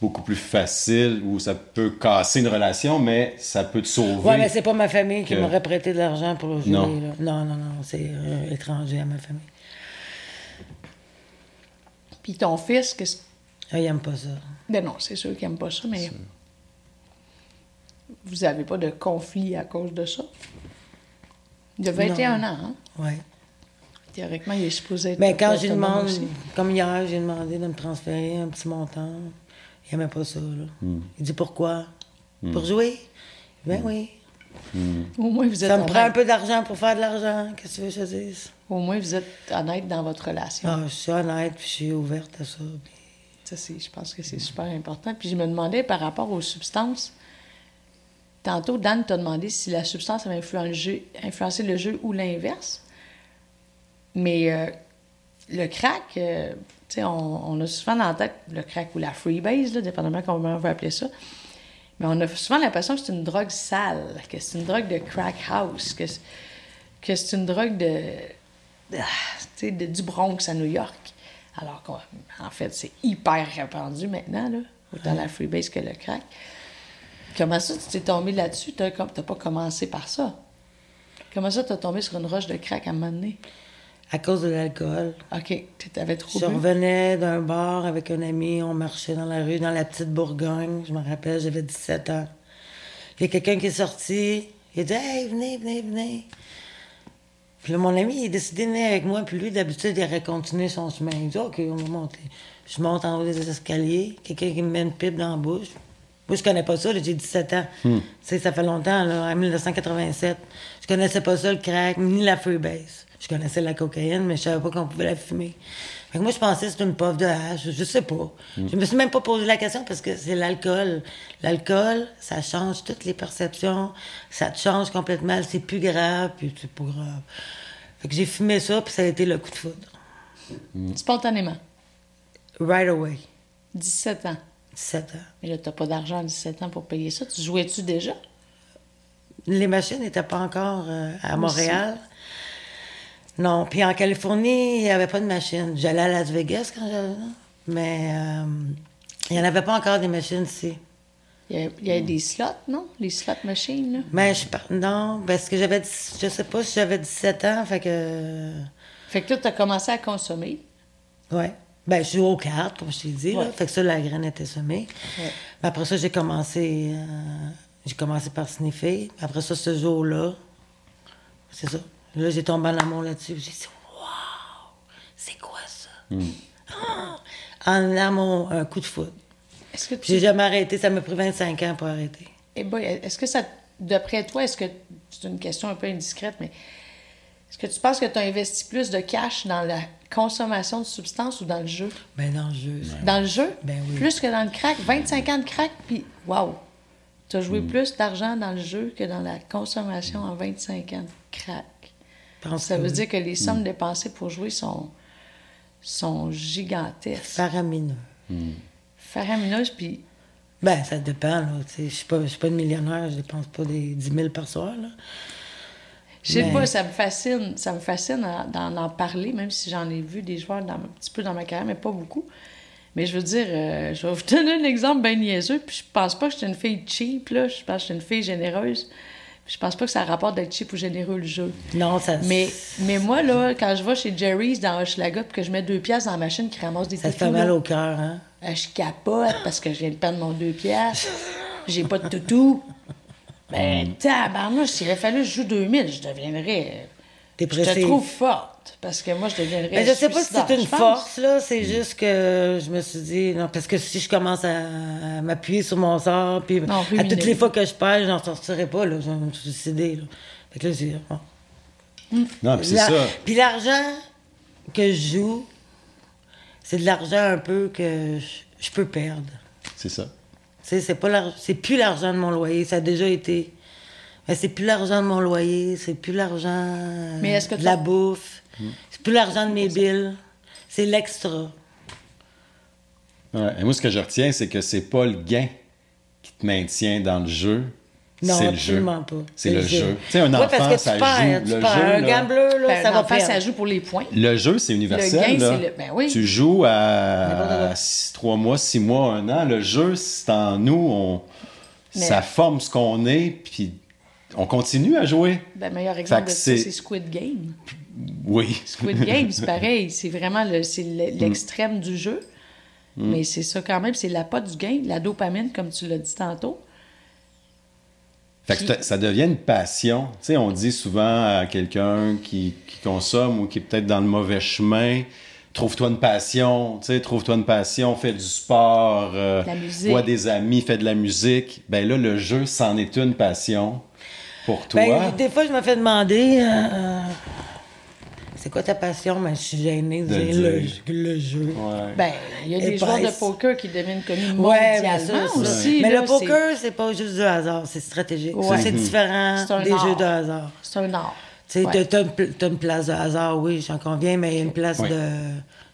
beaucoup plus facile ou ça peut casser une relation, mais ça peut te sauver. Ouais, mais c'est pas ma famille qui m'aurait prêté de l'argent pour jouer. Non. là. non, non, non, c'est euh, étranger à ma famille. Puis ton fils, qu'est-ce Ah, il aime pas ça. Ben non, c'est sûr qu'il n'aime pas ça, mais vous n'avez pas de conflit à cause de ça? Il a 21 ans, hein? Ouais. Théoriquement, il est supposé être. Mais quand autonome j'ai demandé, comme hier, j'ai demandé de me transférer un petit montant, il aimait pas ça. Là. Hmm. Il dit pourquoi? Pour jouer? Ben oui. Au moins, vous êtes Ça me prend un peu d'argent pour faire de l'argent. Qu'est-ce que tu veux que je dise? Au moins, vous êtes honnête dans votre relation. Ah, Je suis honnête, puis je suis ouverte à ça. puis- Ça, c'est, je pense que c'est super important. Puis je me demandais par rapport aux substances. Tantôt, Dan t'a demandé si la substance avait influencé, influencé le jeu ou l'inverse. Mais euh, le crack, euh, on, a souvent dans la tête le crack ou la freebase, dépendamment comment on veut appeler ça. Mais on a souvent l'impression que c'est une drogue sale, que c'est une drogue de crack house, que, c'est- une drogue de, de- de- du Bronx à New York. Alors qu'en fait, c'est hyper répandu maintenant, autant la freebase que le crack. Comment ça, tu t'es tombé là-dessus? T'as t'as pas commencé par ça. Comment ça, t'as tombé sur une roche de crack à un moment donné? À cause de l'alcool. OK, t'avais trop Je bu? revenais d'un bar avec un ami, on marchait dans la rue, dans la petite Bourgogne. Je me rappelle, j'avais 17 ans. Il y a quelqu'un qui est sorti, il a dit Hey, venez, venez, venez. Puis là, mon ami, il a décidé de venir avec moi, puis lui, d'habitude, il aurait continué son chemin. Il dit OK, on va monter. Je monte en haut des escaliers, quelqu'un qui me met une pipe dans la bouche. Moi, je connais pas ça, j'ai 17 ans. Tu sais, ça fait longtemps, là, en 1987. Je connaissais pas ça, le crack, ni la freebase. Je connaissais la cocaïne, mais je savais pas qu'on pouvait la fumer. Fait que moi, je pensais que c'était une puff de hache, je sais pas. Je me suis même pas posé la question parce que c'est l'alcool. L'alcool, ça change toutes les perceptions, ça te change complètement, c'est plus grave, puis c'est pas grave. Fait que j'ai fumé ça, puis ça a été le coup de foudre. Spontanément? Right away. 17 ans. 17 ans. Mais là, t'as pas d'argent à 17 ans pour payer ça. Tu jouais-tu déjà? Les machines n'étaient pas encore euh, à Montréal. Non, puis en Californie, il n'y avait pas de machines. J'allais à Las Vegas quand j'allais là, mais euh, il n'y en avait pas encore des machines ici. Il y avait, il y avait des slots, non? Les slot machines, là? Mais je par- non, parce que j'avais, dix- je sais pas si j'avais 17 ans, fait que, Fait que là, t'as commencé à consommer. ouais. Ben, je joue aux cartes, comme je t'ai dit, là. Ouais. Fait que ça, la graine était semée. Ouais. Mais après ça, j'ai commencé, euh, j'ai commencé par sniffer. Après ça, ce jour-là, c'est ça. Là, j'ai tombé en amour là-dessus. J'ai dit, waouh, c'est quoi ça? Ah! En amour, un coup de foudre. Est-ce que Puis J'ai tu... jamais arrêté. Ça m'a pris 25 ans pour arrêter. Eh boy, est-ce que ça... D'après toi, est-ce que... C'est une question un peu indiscrète, mais... Est-ce que tu penses que tu as investi plus de cash dans la consommation de substances ou dans le jeu? Ben, dans le jeu, ça. Dans le jeu? Ben oui. Plus que dans le crack? 25 ans de crack, puis wow! Tu as joué plus d'argent dans le jeu que dans la consommation en 25 ans de crack. Ça veut dire que les sommes dépensées pour jouer sont, sont gigantesques, Faramineux. faramineuses, puis Ben, ça dépend, Je suis pas, pas une millionnaire, je dépense pas des 10 000 par soir, là. je sais Mais- pas, ça me fascine, ça me fascine d'en en parler, même si j'en ai vu des joueurs dans, un petit peu dans ma carrière, mais pas beaucoup. Mais je veux dire, euh, je vais vous donner un exemple bien niaiseux, puis je pense pas que je suis une fille cheap, là, je pense que je suis une fille généreuse. Je pense pas que ça rapporte d'être cheap ou généreux le jeu. Non, ça... Mais, mais moi, là, quand je vais chez Jerry's dans Hochelaga puis que je mets deux pièces dans la machine qui ramasse des Ça te fait mal au cœur, hein? euh, je capote parce que je viens de perdre mon deux pièces. J'ai pas de toutou. Ben, tabarnouche, s'il avait fallu que je joue 2000, je deviendrais... Je Dépressif. te trouve forte, parce que moi, je deviendrais Mais Ben, je sais pas si c'est une force, là. C'est juste que je me suis dit, non, parce que si je commence à, m'appuyer sur mon sort, puis Non, à toutes les fois que je perds, je n'en sortirai pas, là. Je vais me suicider, là. Fait que là, c'est. bon. Non, puis c'est La- ça. Puis l'argent que je joue, c'est de l'argent un peu que je, je peux perdre. C'est ça. Tu sais, c'est pas l'argent, c'est plus l'argent de mon loyer, ça a déjà été. Mais c'est plus l'argent de mon loyer, c'est plus l'argent Mais est-ce que de la bouffe, c'est plus l'argent de mes billes, c'est l'extra. Ouais. Et moi, ce que je retiens, c'est que c'est pas le gain qui te maintient dans le jeu. Non, c'est le jeu. absolument pas. C'est le jeu. Tu sais, un Oui, enfant, parce que ça tu perds, joue. tu Le perds. jeu, un là- gambler, là, Ben, ça va perdre. ça joue pour les points. Le jeu, c'est universel. Le gain, là. c'est le- ben oui. Tu joues à six- trois mois, six mois, un an. Le jeu, c'est en nous. On... Mais- Ça forme ce qu'on est, puis on continue à jouer. Ben, meilleur exemple c'est Squid Game. Oui. Squid Game, c'est pareil. C'est vraiment le- c'est le- l'extrême du jeu. Mais c'est ça quand même. C'est la pote du gain, la dopamine, comme tu l'as dit tantôt. Fait que Puis- ça- devient une passion. Tu sais, on dit souvent à quelqu'un qui, qui consomme ou qui est peut-être dans le mauvais chemin, trouve-toi une passion, tu sais, trouve-toi une passion, fais du sport, euh, La musique. vois des amis, fais de la musique. Ben là, le jeu, c'en est une passion pour toi. Ben, des fois, je me fais demander euh, c'est quoi ta passion? Mais je suis gênée de De dire le, dire. le jeu. Ouais. Ben, il y a des joueurs de poker qui deviennent connus Ouais, mais mondialement ça, ça. aussi. Mais là, le poker, c'est pas juste du hasard, c'est stratégique. Ouais. Ça, c'est différent C'est un des art. jeux de hasard. C'est un art. Tu sais, Ouais. t'as- t'as une, place de hasard, oui, j'en conviens, mais il y a une place Ouais. de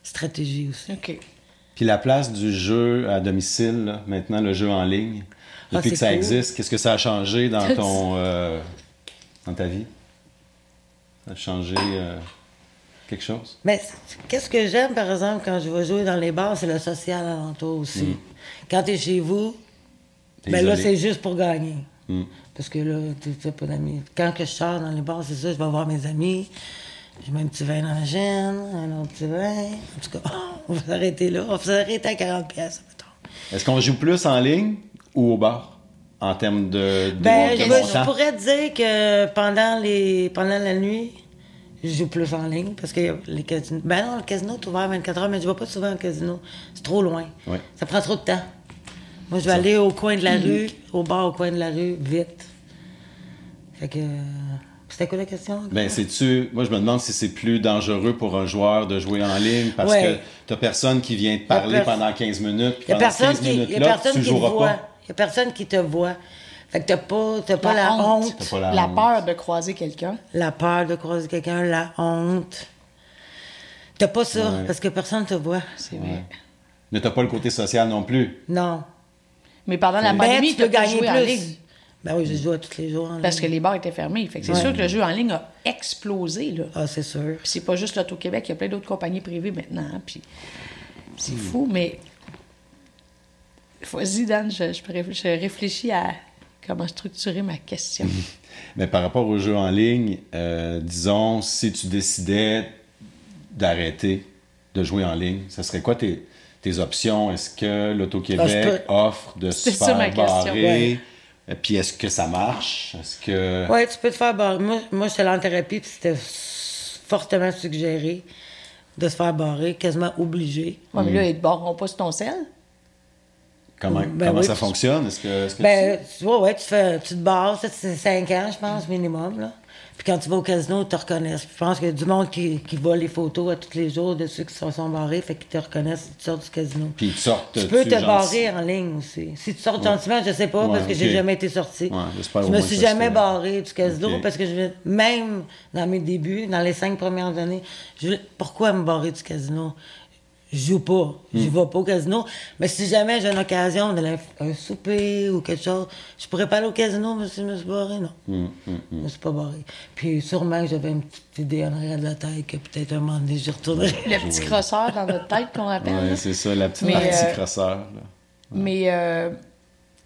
stratégie aussi. OK. Puis la place du jeu à domicile, là, maintenant le jeu en ligne, Ah, depuis c'est que ça cool. existe, qu'est-ce que ça a changé dans ton euh, dans ta vie? Ça a changé euh, quelque chose? Mais qu'est-ce que j'aime, par exemple, quand je vais jouer dans les bars, c'est le social alentour aussi. Quand tu es chez vous, ben là, c'est juste pour gagner. Mm. Parce que là, tu n'as pas d'amis. Quand que je sors dans les bars, c'est ça, je vais voir mes amis. Je mets un petit vin dans la gêne, un autre petit vin. En tout cas, on va s'arrêter là. On va s'arrêter à 40 pièces. Est-ce qu'on joue plus en ligne ou au bar en termes de, de, Ben, de je, je pourrais dire que pendant, les, pendant la nuit, je joue plus en ligne parce que les casinos. Ben non, le casino est ouvert 24 heures, mais je vais pas souvent au casino. C'est trop loin. Ouais. Ça prend trop de temps. Moi, je vais aller au coin de la rue, au bar au coin de la rue, vite. Fait que. C'était quoi la question? Ben, c'est-tu. Moi, je me demande si c'est plus dangereux pour un joueur de jouer en ligne parce Ouais. que t'as personne qui vient te parler pers- pendant 15 minutes. puis Il y a pendant personne 15 qui, tu joueras voit. pas. Il y a personne qui te voit. Fait que t'as pas, t'as pas la, honte. Pas la La honte. peur de croiser quelqu'un. La peur de croiser quelqu'un, la honte. T'as pas ça, Ouais. parce que personne te voit. C'est vrai. Mais t'as pas le côté social non plus. Non. Mais pendant la Ben, pandémie, tu tu peux gagner en plus. ligne. Ben oui, je joue à tous les jours en Parce que les bars étaient fermés. Fait que c'est Ouais. sûr que le jeu en ligne a explosé. Là. Ah, c'est sûr. Puis c'est pas juste l'Auto-Québec, il y a plein d'autres compagnies privées maintenant. hein, Puis c'est fou, mais. Vas-y, Dan, je, je, réfléchis- je réfléchis à comment structurer ma question. Mais par rapport aux jeux en ligne, euh, disons, si tu décidais d'arrêter de jouer en ligne, ce serait quoi tes, tes options? Est-ce que Ah, l'Auto-Québec peux- offre de se ma faire question, barrer? ouais. Et Puis est-ce que ça marche? Est-ce que... Ouais, tu peux te faire barrer. Moi, moi j'étais allée en thérapie, puis c'était fortement suggéré de se faire barrer, quasiment obligé. Ouais, mais là, ils te barreront pas sur ton sel? Comment, Ben comment oui, ça fonctionne? Est-ce que, est-ce que Ben, tu vois, ouais, tu, fais, tu te barres, ça, c'est 5 ans, je pense, minimum, là. Puis quand tu vas au casino, ils te reconnaissent. Je pense qu'il y a du monde qui, qui voit les photos à tous les jours de ceux qui se sont barrés, fait qu'ils te reconnaissent si tu sors du casino. Puis ils te sortent Tu peux te barrer en ligne aussi. Si tu sors gentiment, je sais pas, Ouais, parce que j'ai ok. jamais été sorti. Ouais, je me suis jamais barré du casino parce que je même dans mes débuts, dans les cinq premières années, je pourquoi me barrer du casino? Je joue pas. Je Hmm. vais pas au casino. Mais si jamais j'ai une occasion d'aller à un souper ou quelque chose, je pourrais pas aller au casino, mais si je me suis barré, non. Hum, Je me suis pas barré. Puis sûrement que j'avais une petite idée en arrière de la tête que peut-être un moment donné, j'y retournerai. Le petit crosseur dans notre tête qu'on appelle. Là. c'est ça, la petite Mais, partie euh, crosseur. là. Mais euh,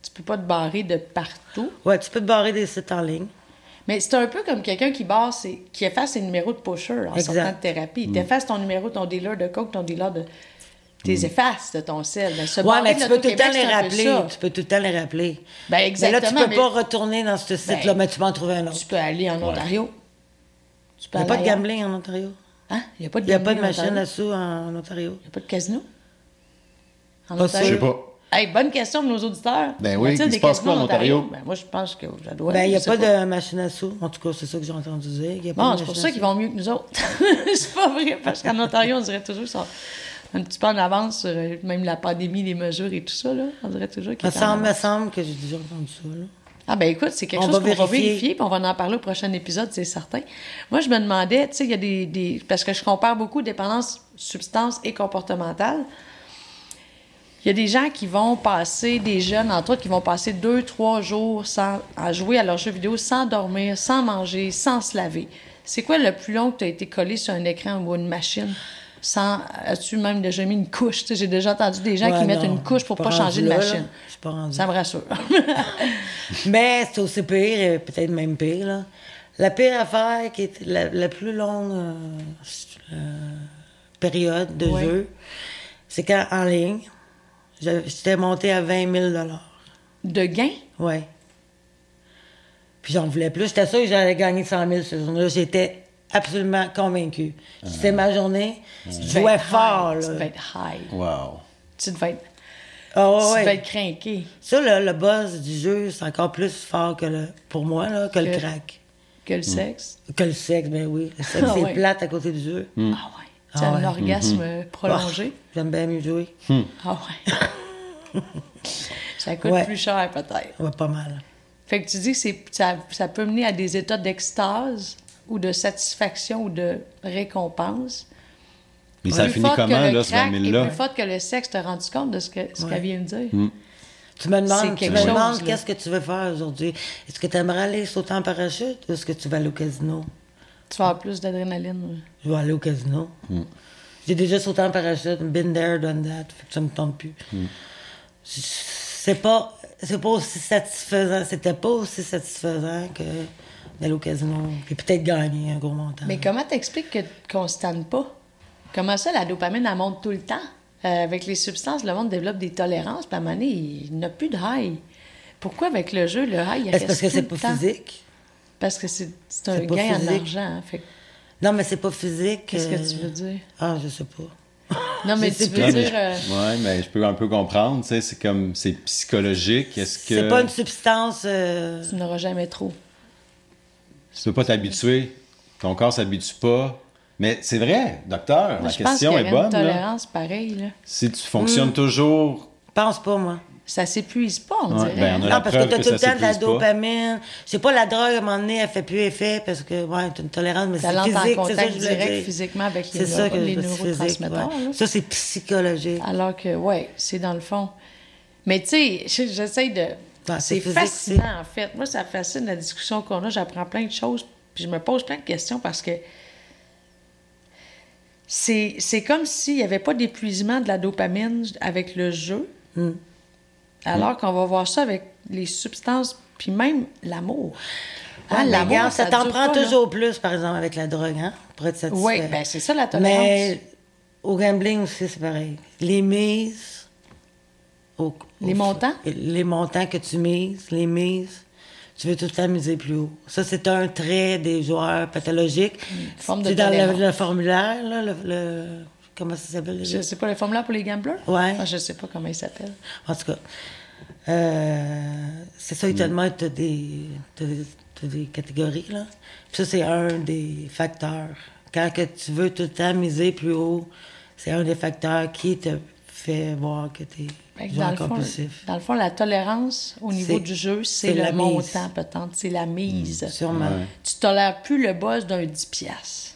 tu peux pas te barrer de partout. Ouais, tu peux te barrer des sites en ligne. Mais c'est un peu comme quelqu'un qui barre, ses- qui efface ses numéros de pusher en Exact. sortant de thérapie. Il t'efface ton numéro, ton dealer de coke, ton dealer de. T'es effaces de ton sel. Ouais, barrer mais tu peux tout le temps les rappeler. Tu peux tout le temps les rappeler. Ben, Mais là, exactement. tu peux mais pas retourner dans ce site-là, Ben, mais tu peux en trouver un autre. Tu peux aller en Ontario. Tu peux Il n'y a pas de gambling en Ontario? Hein? Il n'y a pas de Il n'y a pas de machine Ontario? là-dessous en Ontario. Il n'y a pas de casino? En Ontario? Je sais pas. Hey, bonne question de nos auditeurs. Ben oui, il des se passe quoi en Ontario? Ben, moi, je pense que ça doit. Ben, il n'y a pas, de machine à sous. En tout cas, c'est ça que j'ai entendu dire. Y a Bon, c'est pour ça qu'ils vont mieux que nous autres. c'est pas vrai, parce qu'en Ontario, on dirait toujours qu'ils sont un petit peu en avance sur euh, même la pandémie, les mesures et tout ça. Là. On dirait toujours qu'ils sont me semble que j'ai déjà entendu ça. Là. Ah ben écoute, c'est quelque On chose qu'on va vérifier. vérifier, puis on va en parler au prochain épisode, c'est certain. Moi, je me demandais, tu sais, il y a des, des- Parce que je compare beaucoup dépendance substance et comportementale. Il y a des gens qui vont passer, des jeunes entre autres, qui vont passer deux, trois jours sans, à jouer à leurs jeux vidéo sans dormir, sans manger, sans se laver. C'est quoi le plus long que tu as été collé sur un écran ou une machine? Sans, as-tu même déjà mis une couche? J'ai déjà entendu des gens Ouais, qui mettent non, une couche pour pas pas changer de là, machine. là. Je suis pas. Ça me rassure. Mais c'est aussi pire, et peut-être même pire. Là. La pire affaire, qui est la, la plus longue euh, euh, période de Ouais. jeu, c'est quand en ligne, j'étais monté à 20 000 de gain? Ouais. Puis j'en voulais plus. J'étais sûre que j'allais gagner 100 000 ce jour-là. J'étais absolument convaincue. C'était ma journée. Je jouais être fort, high, Tu là. devais être high. Wow. Tu devais être, Ah ouais, tu ouais. devais être craqué. Ça, là, le buzz du jeu, c'est encore plus fort que le, pour moi, là, que le crack. Que le sexe? Que le sexe, ben oui. Le sexe, Ah c'est ouais. plate à côté du jeu. Ah ouais. Tu as Ah un ouais. orgasme prolongé. Ah, J'aime bien mieux jouer. Ah ouais. ça coûte Ouais. plus cher peut-être. Ouais, pas mal. Fait que tu dis que c'est, ça, ça peut mener à des états d'extase ou de satisfaction ou de récompense. Mais ça Plus finit forte que comment, le là, ce crack 20 et 000-là? plus forte que le sexe, t'as rendu compte de ce que ce Ouais. qu'elle vient de dire? Tu me C'est demandes, tu quelque me chose, demandes qu'est-ce que tu veux faire aujourd'hui. Est-ce que tu aimerais aller sauter en parachute ou est-ce que tu vas aller au casino? Tu vas avoir plus d'adrénaline. Je vais aller au casino. J'ai déjà sauté en parachute, been there, done that, fait que ça me tente plus. C'est pas, c'est pas aussi satisfaisant, c'était pas aussi satisfaisant que d'aller au casino et peut-être gagner un gros montant. Mais comment t'expliques que, qu'on se tanne pas? Comment ça, la dopamine, elle monte tout le temps? Euh, avec les substances, le monde développe des tolérances, puis à un moment donné, il n'a plus de high. Pourquoi avec le jeu, le high, il Est-ce reste parce que c'est pas temps? physique? Parce que c'est, un gain en argent. hein. Fait Non, mais c'est pas physique. qu'est-ce que euh, tu veux dire? Ah, je sais pas. Non, mais tu veux dire... je- euh, Ouais, mais je peux un peu comprendre, tu sais, c'est comme, c'est psychologique. Est-ce que C'est pas une substance. euh, Tu n'auras jamais trop. tu peux pas t'habituer? Ton corps s'habitue pas. Mais c'est vrai, docteur, Moi, la je pense qu'il question y est bonne. une tolérance pareille. Si tu fonctionnes toujours... Pense pas, moi. Ça s'épuise pas, on Ouais, dirait. ben, on a Non, parce que t'as tout le temps de la dopamine. C'est pas la drogue, à un moment donné, elle fait plus effet parce que, ouais, t'as une tolérance, mais Ça c'est physique. C'est ça je direct dire. physiquement avec les C'est ça que les neurotransmetteurs, ouais. Ça, c'est psychologique. Alors que, ouais, c'est dans le fond. Mais tu sais, je- j'essaie de. c'est fascinant, en fait. Moi, ça fascine la discussion qu'on a. J'apprends plein de choses. Puis je me pose plein de questions parce que c'est c'est comme s'il n'y avait pas d'épuisement de la dopamine avec le jeu. Hmm. Alors qu'on va voir ça avec les substances, puis même l'amour. Ouais, mais l'amour, ça t'en prend pas, là. toujours plus, par exemple, avec la drogue, hein, pour être satisfait. Oui, ben c'est ça la tolérance. Mais au gambling aussi, c'est pareil. Les mises. au- Les montants? Les montants que tu mises, les mises, tu veux tout le temps miser plus haut. Ça, c'est un trait des joueurs pathologiques. forme de c'est dans le, le formulaire, là, le, le- Comment ça s'appelle? Je sais pas, le formulaire pour les gamblers? Ouais. Ah, je sais pas comment il s'appelle. En tout cas, euh, c'est ça, ils te demandent, t'as des, t'as des, t'as des catégories, là. Puis ça, c'est un des facteurs. Quand que tu veux tout le temps miser plus haut, c'est un des facteurs qui te fait voir que t'es Fait que joueur dans, le fond, compulsif. dans le fond, la tolérance au niveau C'est- du jeu, c'est c'est le montant, peut-être. C'est la mise. Sûrement. Ouais. Tu tolères plus le boss d'un 10$. piastres.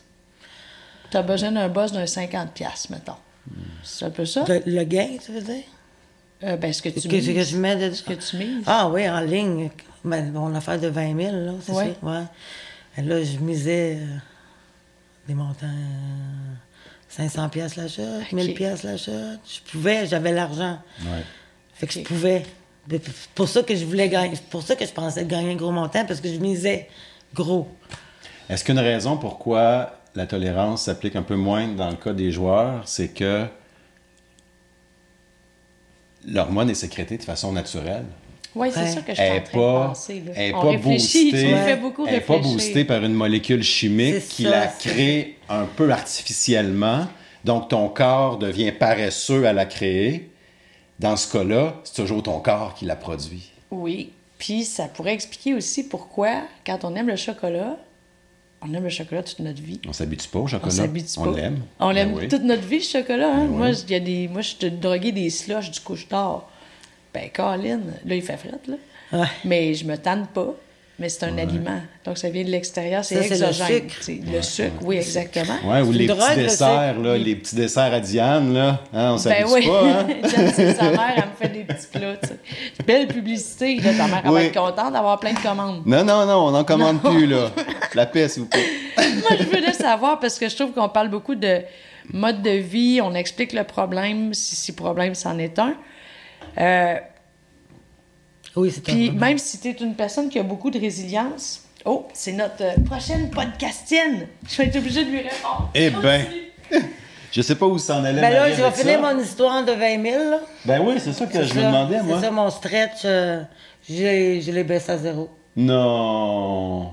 Tu as besoin d'un boss d'un 50$, piastres, mettons. C'est un peu ça? Le, le gain, tu veux dire? Euh, ben, ce que tu Que, que mises. je mets de... Ce que tu mises. Ah oui, en ligne. Ben, mon affaire de 20 000, là, c'est Ouais. là, je misais euh, des montants... euh, 500 pièces la shot, 1000 pièces la shot. Je pouvais, j'avais l'argent. Ouais. Fait que je pouvais. C'est pour ça que je voulais gagner. C'est pour ça que je pensais gagner un gros montant, parce que je misais gros. Est-ce qu'une raison pourquoi la tolérance s'applique un peu moins dans le cas des joueurs, c'est que l'hormone est sécrétée de façon naturelle? Oui, c'est Ouais. ça que je suis en n'est train de pas, penser. là. elle est On pas réfléchit, boostée, tu me fais beaucoup elle est pas réfléchir. boostée par une molécule chimique qui ça, la crée un peu artificiellement. Donc, ton corps devient paresseux à la créer. Dans ce cas-là, c'est toujours ton corps qui la produit. Oui. Puis ça pourrait expliquer aussi pourquoi, quand on aime le chocolat, on aime le chocolat toute notre vie. On s'abitue pas au On chocolat. s'habitue pas. On l'aime. On Ben l'aime oui. toute notre vie, ce chocolat. Hein? Ben moi, oui. y a des... moi, je suis droguée des slushs du couche-tard. Ben, Colin, là, il fait fret, là. Ouais. Mais je me tanne pas. Mais c'est un aliment. Donc, ça vient de l'extérieur, c'est c'est le exogène. sucre. Le sucre, oui, exactement. Ouais, ou les petits desserts, là, les petits desserts à Diane, là. Hein, on Ben oui, pas, hein? Sa mère, elle me fait des petits plats. tu sais. Belle publicité, là, ta mère elle va Oui. être contente d'avoir plein de commandes. Non, non, non, on n'en commande plus, là. La paix, s'il vous plaît. Moi, je voulais savoir parce que je trouve qu'on parle beaucoup de mode de vie, on explique le problème, si, si problème c'en est un. Euh, Oui, c'est Puis même si tu es une personne qui a beaucoup de résilience, oh, c'est notre euh, prochaine podcastienne. Je vais être obligée de lui répondre. Eh ben, je sais pas où s'en allait. Ben là, je vais finir ça. mon histoire de 20 000. Là. Ben oui, c'est ça que je me demandais, moi. C'est ça, mon stretch, euh, j'ai- je l'ai baissé à zéro. Non.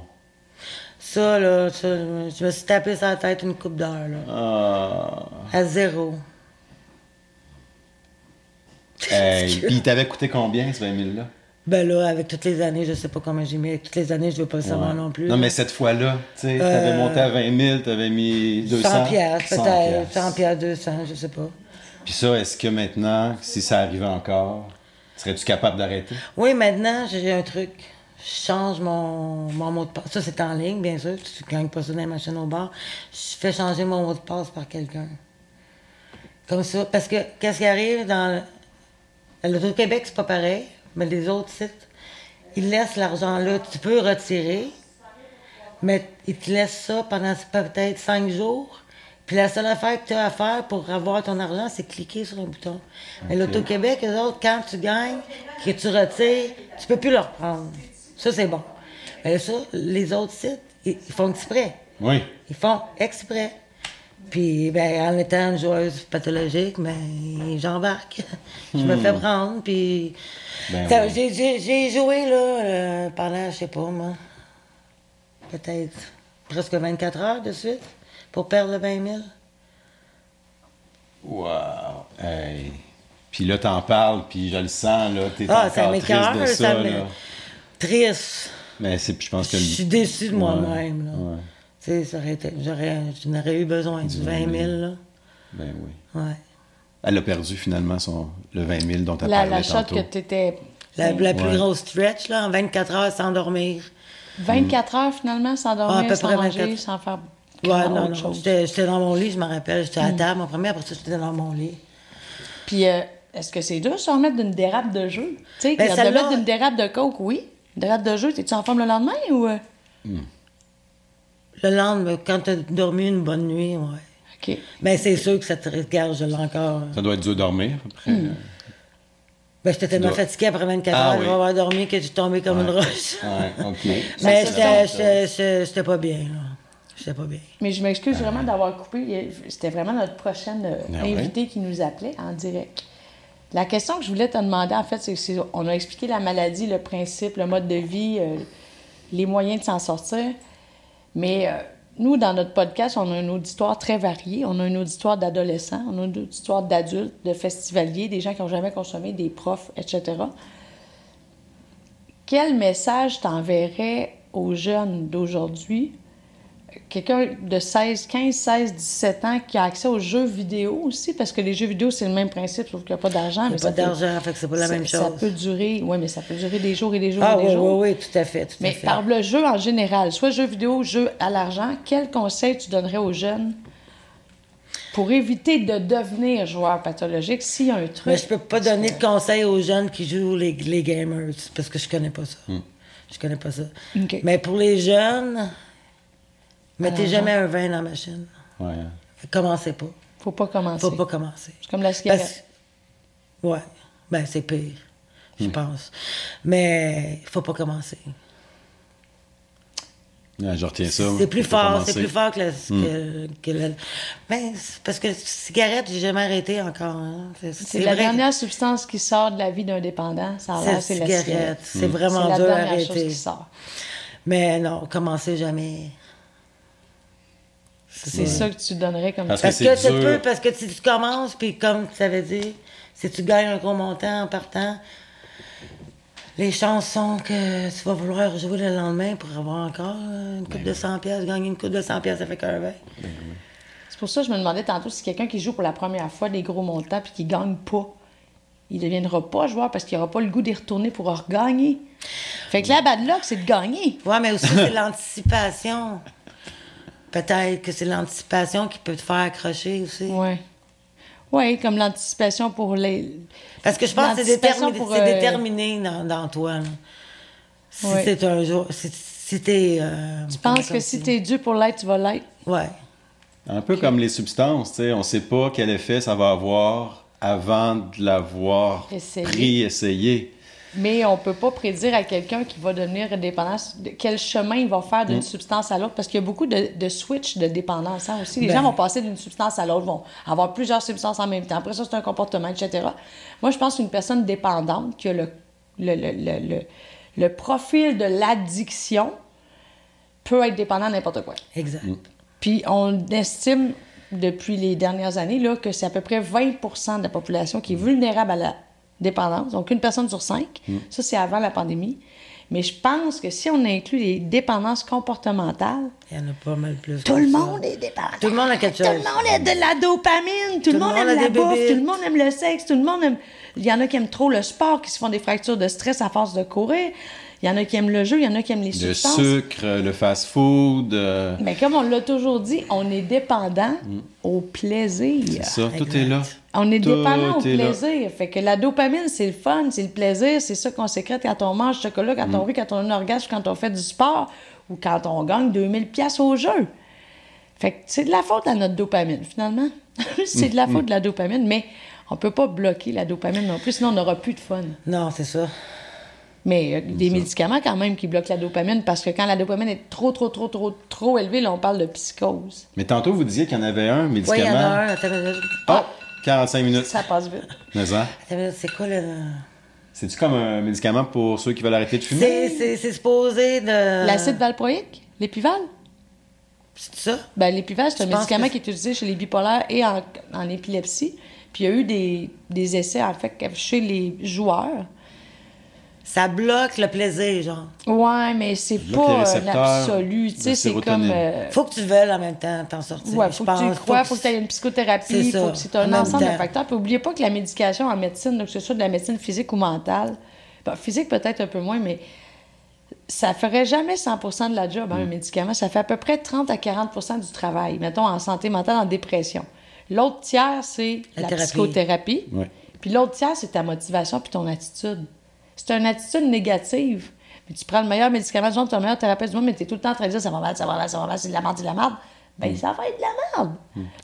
Ça, là, ça, je me suis tapé sur la tête une coupe d'heure, là. Ah. À zéro. Hey, puis il t'avait coûté combien, ce 20 000-là? Ben là, avec toutes les années, je sais pas combien j'ai mis. Avec toutes les années, je veux pas le savoir non plus. Non, mais cette fois-là, tu sais, t'avais Euh, monté à 20 000, t'avais mis 200. 100 piastres, 100 peut-être. piastres. 100 piastres, 200, je sais pas. Puis ça, est-ce que maintenant, si ça arrivait encore, serais-tu capable d'arrêter? Oui, maintenant, j'ai un truc. Je change mon, mon mot de passe. Ça, c'est en ligne, bien sûr. Tu gagnes pas ça dans les machines au bar. Je fais changer mon mot de passe par quelqu'un. Comme ça. Parce que, qu'est-ce qui arrive dans. le- L'Auto-Québec, c'est pas pareil, mais les autres sites, ils laissent l'argent là. Tu peux retirer, mais ils te laissent ça pendant peut-être cinq jours. Puis la seule affaire que tu as à faire pour avoir ton argent, c'est cliquer sur un bouton. Mais l'Auto-Québec, eux autres, quand tu gagnes, que tu retires, tu peux plus le reprendre. Ça, c'est bon. Mais ça, les autres sites, ils, ils font exprès. Oui. Ils font exprès. Puis, ben, en étant une joueuse pathologique, ben, j'embarque. Je me fais prendre, puis... Ben j'ai- joué, là, euh, pendant, je sais pas, moi, peut-être presque 24 heures de suite pour perdre le 20 000. Wow. Hey. Puis là, t'en parles, puis je le sens, là, t'es Ah, ça encore triste de ça, ça là. Triste. Mais c'est, je pense que... Je suis déçue de Ouais, moi-même, là. ouais. Tu sais. Je n'aurais eu besoin du 20 000, là. Ben oui. Ouais. Elle a perdu finalement son, le 20 000 dont elle La, parlait la shot tantôt. que tu étais. La, la plus Ouais. grosse stretch, là, en 24 heures sans dormir. 24 heures finalement sans dormir, Ah, à peu sans près manger, 24. sans faire. Ouais, non, non. J'étais j'étais dans mon lit, je me rappelle. J'étais à table en premier, après ça, j'étais dans mon lit. Puis, euh, est-ce que c'est dur de se remettre d'une dérape de jeu? Tu sais, Ben, de mettre d'une dérape de coke, oui. Une dérape de jeu, t'es-tu en forme le lendemain ou. euh? Le lendemain, quand t'as dormi une bonne nuit, ouais. OK. Ben, c'est sûr que ça te regarde, je l'ai encore. Ça doit être dur de dormir, après. Hmm. Ben, j'étais tellement dois- fatiguée après 24 Ah heures oui. d'avoir dormi que je suis tombée comme une roche. Ouais, OK. Mais j'étais- pas bien, là. J'étais pas bien. Mais je m'excuse vraiment d'avoir coupé. C'était vraiment notre prochaine euh, Ah invitée qui nous appelait en direct. La question que je voulais te demander, en fait, c'est que c'est- on a expliqué la maladie, le principe, le mode de vie, euh, les moyens de s'en sortir. Mais euh, nous, dans notre podcast, on a un auditoire très varié. On a un auditoire d'adolescents, on a un auditoire d'adultes, de festivaliers, des gens qui n'ont jamais consommé, des profs, etc. Quel message t'enverrais aux jeunes d'aujourd'hui quelqu'un de 16, 15, 16, 17 ans qui a accès aux jeux vidéo aussi, parce que les jeux vidéo, c'est le même principe, sauf qu'il n'y a pas d'argent. Mais pas ça d'argent, fait que c'est pas la ça- même Ça chose. peut durer, oui, mais ça peut durer des jours et des jours Ah et des oui, jours. oui, oui, tout à fait, tout à Mais fait. par le jeu en général, soit jeu vidéo, jeu à l'argent, quel conseil tu donnerais aux jeunes pour éviter de devenir joueur pathologique s'il y a un truc? Mais je peux pas donner de conseils aux jeunes qui jouent les, les gamers, parce que je connais pas ça. Je connais pas ça. Mais pour les jeunes, mettez l'argent. jamais un vin dans la machine. Ouais. Commencez pas. Faut pas commencer. Faut pas commencer. C'est comme la cigarette. Parce- Ouais. Ben, c'est pire, Hmm. je pense. Mais il faut pas commencer. Ouais, je retiens ça. C'est plus Faut pas fort, commencer. c'est plus fort que la. Hmm. que, que la- Ben, parce que cigarette, j'ai jamais arrêté encore. hein. C'est la vrai que dernière substance qui sort de la vie d'un dépendant. Ça a C'est la cigarette. C'est vraiment C'est la dur à dernière chose arrêter. qui sort. Mais non, commencez jamais. C'est ça que tu donnerais comme Parce Parce c'est que, tu dur. peux, parce que si tu commences, puis comme tu avais dit, si tu gagnes un gros montant en partant, les chances sont que tu vas vouloir jouer le lendemain pour avoir encore une coupe de 100 pièces. Gagner une coupe de 100 pièces, ça fait qu'un 20. C'est pour ça que je me demandais tantôt si quelqu'un qui joue pour la première fois des gros montants puis qui gagne pas, il deviendra pas joueur parce qu'il aura pas le goût d'y retourner pour regagner. Fait que la bad luck, c'est de gagner. Ouais, mais aussi, c'est l'anticipation. Peut-être que c'est l'anticipation qui peut te faire accrocher aussi. Ouais. Ouais, comme l'anticipation pour les. Parce que je pense que c'est déterminé, pour, euh, déterminé dans, dans toi. là. Si Ouais. c'est un jour. Si, si t'es. euh, Tu penses que si t'es dû pour l'être, tu vas l'être? Ouais. Un peu comme les substances, tu sais, on sait pas quel effet ça va avoir avant de l'avoir pris, essayé. Mais on peut pas prédire à quelqu'un qui va devenir dépendant de quel chemin il va faire Mm. d'une substance à l'autre. Parce qu'il y a beaucoup de, de switch de dépendance hein, aussi. Les Ben. gens vont passer d'une substance à l'autre, vont avoir plusieurs substances en même temps. Après ça, c'est un comportement, etc. Moi, je pense qu'une personne dépendante qui a le, le, le, le, le- le profil de l'addiction peut être dépendant à n'importe quoi. Exact. Puis on estime depuis les dernières années là, que c'est à peu près 20% de la population qui est vulnérable à la dépendance. Donc une personne sur cinq. Ça, c'est avant la pandémie. Mais je pense que si on inclut les dépendances comportementales, Il y en a pas mal plus. tout le ça. monde est dépendant. Tout le monde a quelque Tout le chose. monde a de la dopamine. Tout, le monde aime la bouffe. bébites. Tout le monde aime le sexe. Tout le monde aime... Il y en a qui aiment trop le sport, qui se font des fractures de stress à force de courir. Il y en a qui aiment le jeu. Il y en a qui aiment les Le substances. sucre, le fast-food, euh, Mais comme on l'a toujours dit, on est dépendant au plaisir. c'est ça, tout Exact. est là. On est Tout dépendant au là. plaisir. Fait que la dopamine, c'est le fun, c'est le plaisir, c'est ça qu'on sécrète quand on mange du chocolat, quand on rit, quand on a un orgasme, quand on fait du sport ou quand on gagne 2000 pièces au jeu. Fait que c'est de la faute à notre dopamine, finalement. c'est de la faute de la dopamine, mais on peut pas bloquer la dopamine non plus, sinon on n'aura plus de fun. Non, c'est ça. Mais euh, des médicaments quand même qui bloquent la dopamine, parce que quand la dopamine est trop, trop, trop, trop, trop élevée, là, on parle de psychose. Mais tantôt, vous disiez qu'il y en avait un Oui, il y en a médicament. un. Attends. Oh, 45 minutes. Ça passe vite. Mais hein? Une minute, C'est quoi le. C'est-tu comme un médicament pour ceux qui veulent arrêter de fumer? C'est, c'est, c'est supposé de. L'acide valproïque, l'épival? C'est ça? Ben, l'épival, c'est un médicament que- qui est utilisé chez les bipolaires et en, en épilepsie. Puis il y a eu des, des essais, en fait, chez les joueurs. Ça bloque le plaisir, genre. Ouais, mais c'est pas l'absolu. Tu sais, c'est sérotonine. comme. euh, Faut que tu veuilles en même temps t'en sortir. Ouais, Je faut que tu y pense. crois, faut que tu aies une psychothérapie, C'est faut que c'est un en ensemble de facteurs. Puis oubliez pas que la médication en médecine, donc que ce soit de la médecine physique ou mentale, ben, physique peut-être un peu moins, mais ça ferait jamais 100% de la job, Mm. hein, un médicament. Ça fait à peu près 30 à 40% du travail, mettons en santé mentale, en dépression. L'autre tiers, c'est La la, thérapie. psychothérapie. Ouais. Puis l'autre tiers, c'est ta motivation puis ton attitude. C'est une attitude négative. Puis tu prends le meilleur médicament du monde, tu es le meilleur thérapeute du monde, mais tu es tout le temps en train de dire ça va mal, ça va mal, ça va mal, c'est de la merde, c'est de la merde. Ben, ça va être de la merde.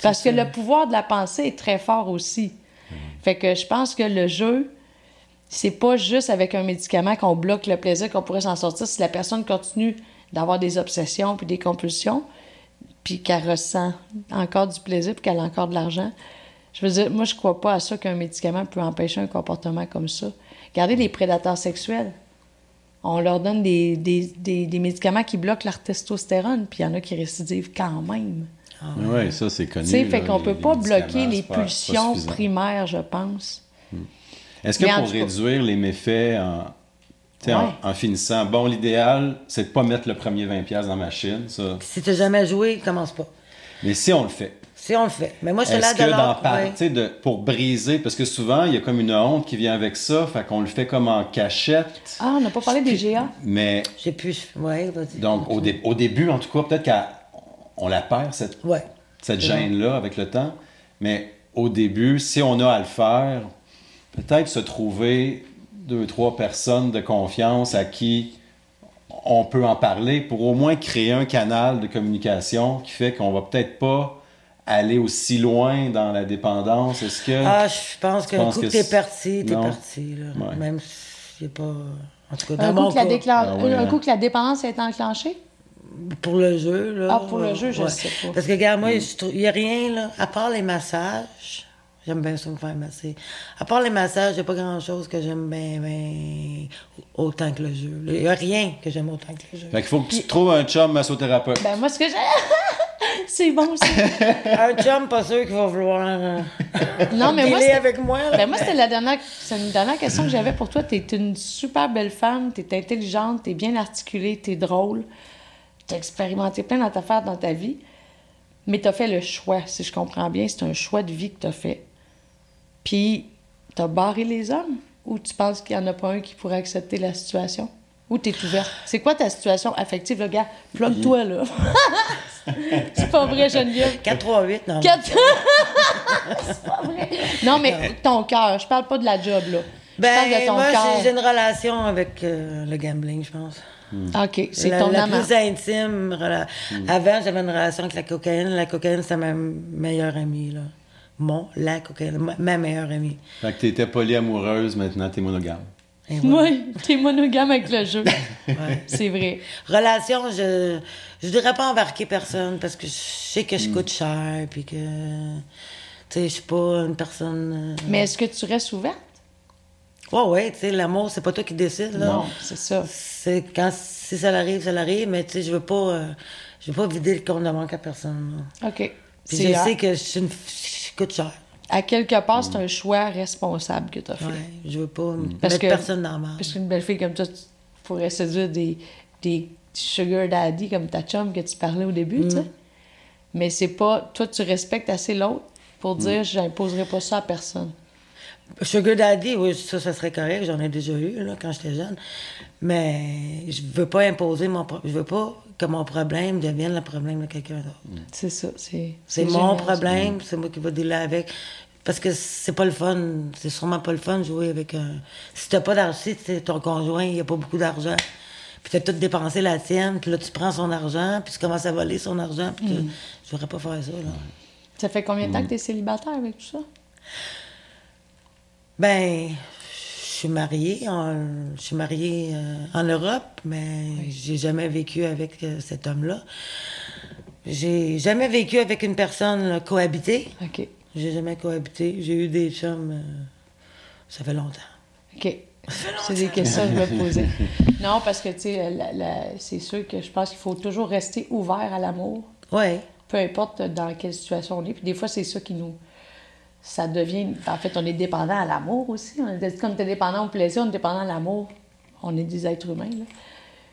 Parce que le pouvoir de la pensée est très fort aussi. Fait que je pense que le jeu, c'est pas juste avec un médicament qu'on bloque le plaisir qu'on pourrait s'en sortir si la personne continue d'avoir des obsessions puis des compulsions, puis qu'elle ressent encore du plaisir puis qu'elle a encore de l'argent. Je veux dire, moi, je crois pas à ça qu'un médicament peut empêcher un comportement comme ça. Regardez les prédateurs sexuels. On leur donne des, des, des, des médicaments qui bloquent leur testostérone, puis il y en a qui récidivent quand même. Oui, ça, c'est connu. Tu sais, là, fait qu'on les- peut pas bloquer les pas- pas pulsions primaires, je pense. Est-ce que Mais pour cas- réduire les méfaits en, tu sais, en- finissant, bon, l'idéal, c'est de pas mettre le premier 20$ dans la machine, ça. Si t'as jamais joué, commence pas. Mais si on le fait, Si on le fait. Mais moi, je suis là que tu sais, de, pour briser, parce que souvent, il y a comme une honte qui vient avec ça, fait qu'on le fait comme en cachette, Ah, on n'a pas parlé des GA? mais J'ai plus. Ouais, vas-y. donc au, dé- au début, en tout cas, peut-être qu'on la perd, cette, Ouais. cette gêne-là avec le temps. Mais au début, si on a à le faire, peut-être se trouver deux, trois personnes de confiance à qui on peut en parler pour au moins créer un canal de communication qui fait qu'on va peut-être pas aller aussi loin dans la dépendance? Est-ce que... Ah, je pense qu'un coup que t'es c'est- parti, t'es parti. Là. Ouais. Même s'il n'y a pas. En tout cas, Un, dans mon coup que, la cas, déclen- Ah ouais, un hein. coup que la dépendance est enclenchée? pour le jeu. Là, Ah, pour le jeu, je sais pas. Parce que, regarde, moi, il n'y a rien, là, à part les massages. J'aime bien ça me faire masser. À part les massages, il n'y a pas grand-chose que j'aime bien, bien autant que le jeu. Il n'y a rien que j'aime autant que le jeu. Fait qu'il faut que tu trouves un chum massothérapeute. Ben, moi, ce que j'ai. c'est bon, ça. Un chum, pas sûr qu'il va vouloir euh, Non, mais moi, avec moi. là. Ben moi, c'était la dernière, c'est une dernière question que j'avais pour toi. Tu es une super belle femme, tu es intelligente, tu es bien articulée, tu es drôle. Tu as expérimenté plein d'affaires dans ta vie. Mais tu as fait le choix, si je comprends bien. C'est un choix de vie que tu as fait. Puis, t'as barré les hommes? Ou tu penses qu'il n'y en a pas un qui pourrait accepter la situation? Ou t'es ouverte? C'est quoi ta situation affective, le gars? Plug-toi, là. c'est pas vrai, Geneviève. 4-3-8, non. Quatre- c'est pas vrai. Non, mais ton cœur, je parle pas de la job, là. je parle de Ben, ton moi, j'ai- une relation avec euh, le gambling, je pense. OK, c'est ton la amant. plus intime. rela- Avant, j'avais une relation avec la cocaïne. La cocaïne, c'était ma meilleure amie, là. Mon, la cocaïne, ma, ma meilleure amie. Fait que t'étais polyamoureuse, maintenant t'es monogame. Oui, t'es monogame avec le jeu. Ouais. C'est vrai. Relation, je je voudrais pas embarquer personne parce que je sais que je coûte cher puis que tu sais je suis pas une personne euh, Mais est-ce que tu restes ouverte? ouais ouais tu sais l'amour c'est pas toi qui décides là Non, c'est ça. c'est quand si ça l'arrive ça l'arrive mais tu sais je veux pas euh, je veux pas vider le compte de banque à personne là. OK. puis je sais que je, suis une- je coûte cher à quelque part, c'est un choix responsable que tu as fait. ouais je veux pas Parce mettre que- personne dans la merde. Parce qu'une belle fille comme toi, tu pourrais séduire des, des sugar daddy comme ta chum que tu parlais au début, tu sais. Mais c'est pas... Toi, tu respectes assez l'autre pour dire « j'imposerai pas ça à personne Sugar Daddy, oui, ça, ça serait correct. J'en ai déjà eu, là, quand j'étais jeune. Mais je veux pas imposer mon... Je veux pas que mon problème devienne le problème de quelqu'un d'autre. ». C'est ça, c'est... C'est mon problème, c'est moi qui vais dealer avec. Parce que c'est pas le fun. C'est sûrement pas le fun de jouer avec un... Si t'as pas d'argent, si t'es- ton conjoint, il a pas beaucoup d'argent, puis t'as tout dépensé la tienne, puis là, tu prends son argent, puis tu commences à voler son argent, puis tu- je voudrais pas faire ça, là. Ça fait combien de temps que tu es célibataire avec tout ça? Ben, suis mariée, en, je suis mariée euh, en Europe, mais j'ai jamais vécu avec euh, cet homme-là. J'ai jamais vécu avec une personne là, cohabitée. OK. J'ai jamais cohabité. J'ai eu des chums, euh, ça fait longtemps. OK. C'est des questions que je me posais. Non, parce que, tu sais, c'est sûr que je pense qu'il faut toujours rester ouvert à l'amour. Ouais. peu importe dans quelle situation on est. Puis des fois, c'est ça qui nous. Ça devient. En fait, on est dépendant à l'amour aussi. On est, comme tu es dépendant au plaisir, on est dépendant à l'amour. On est des êtres humains. Là.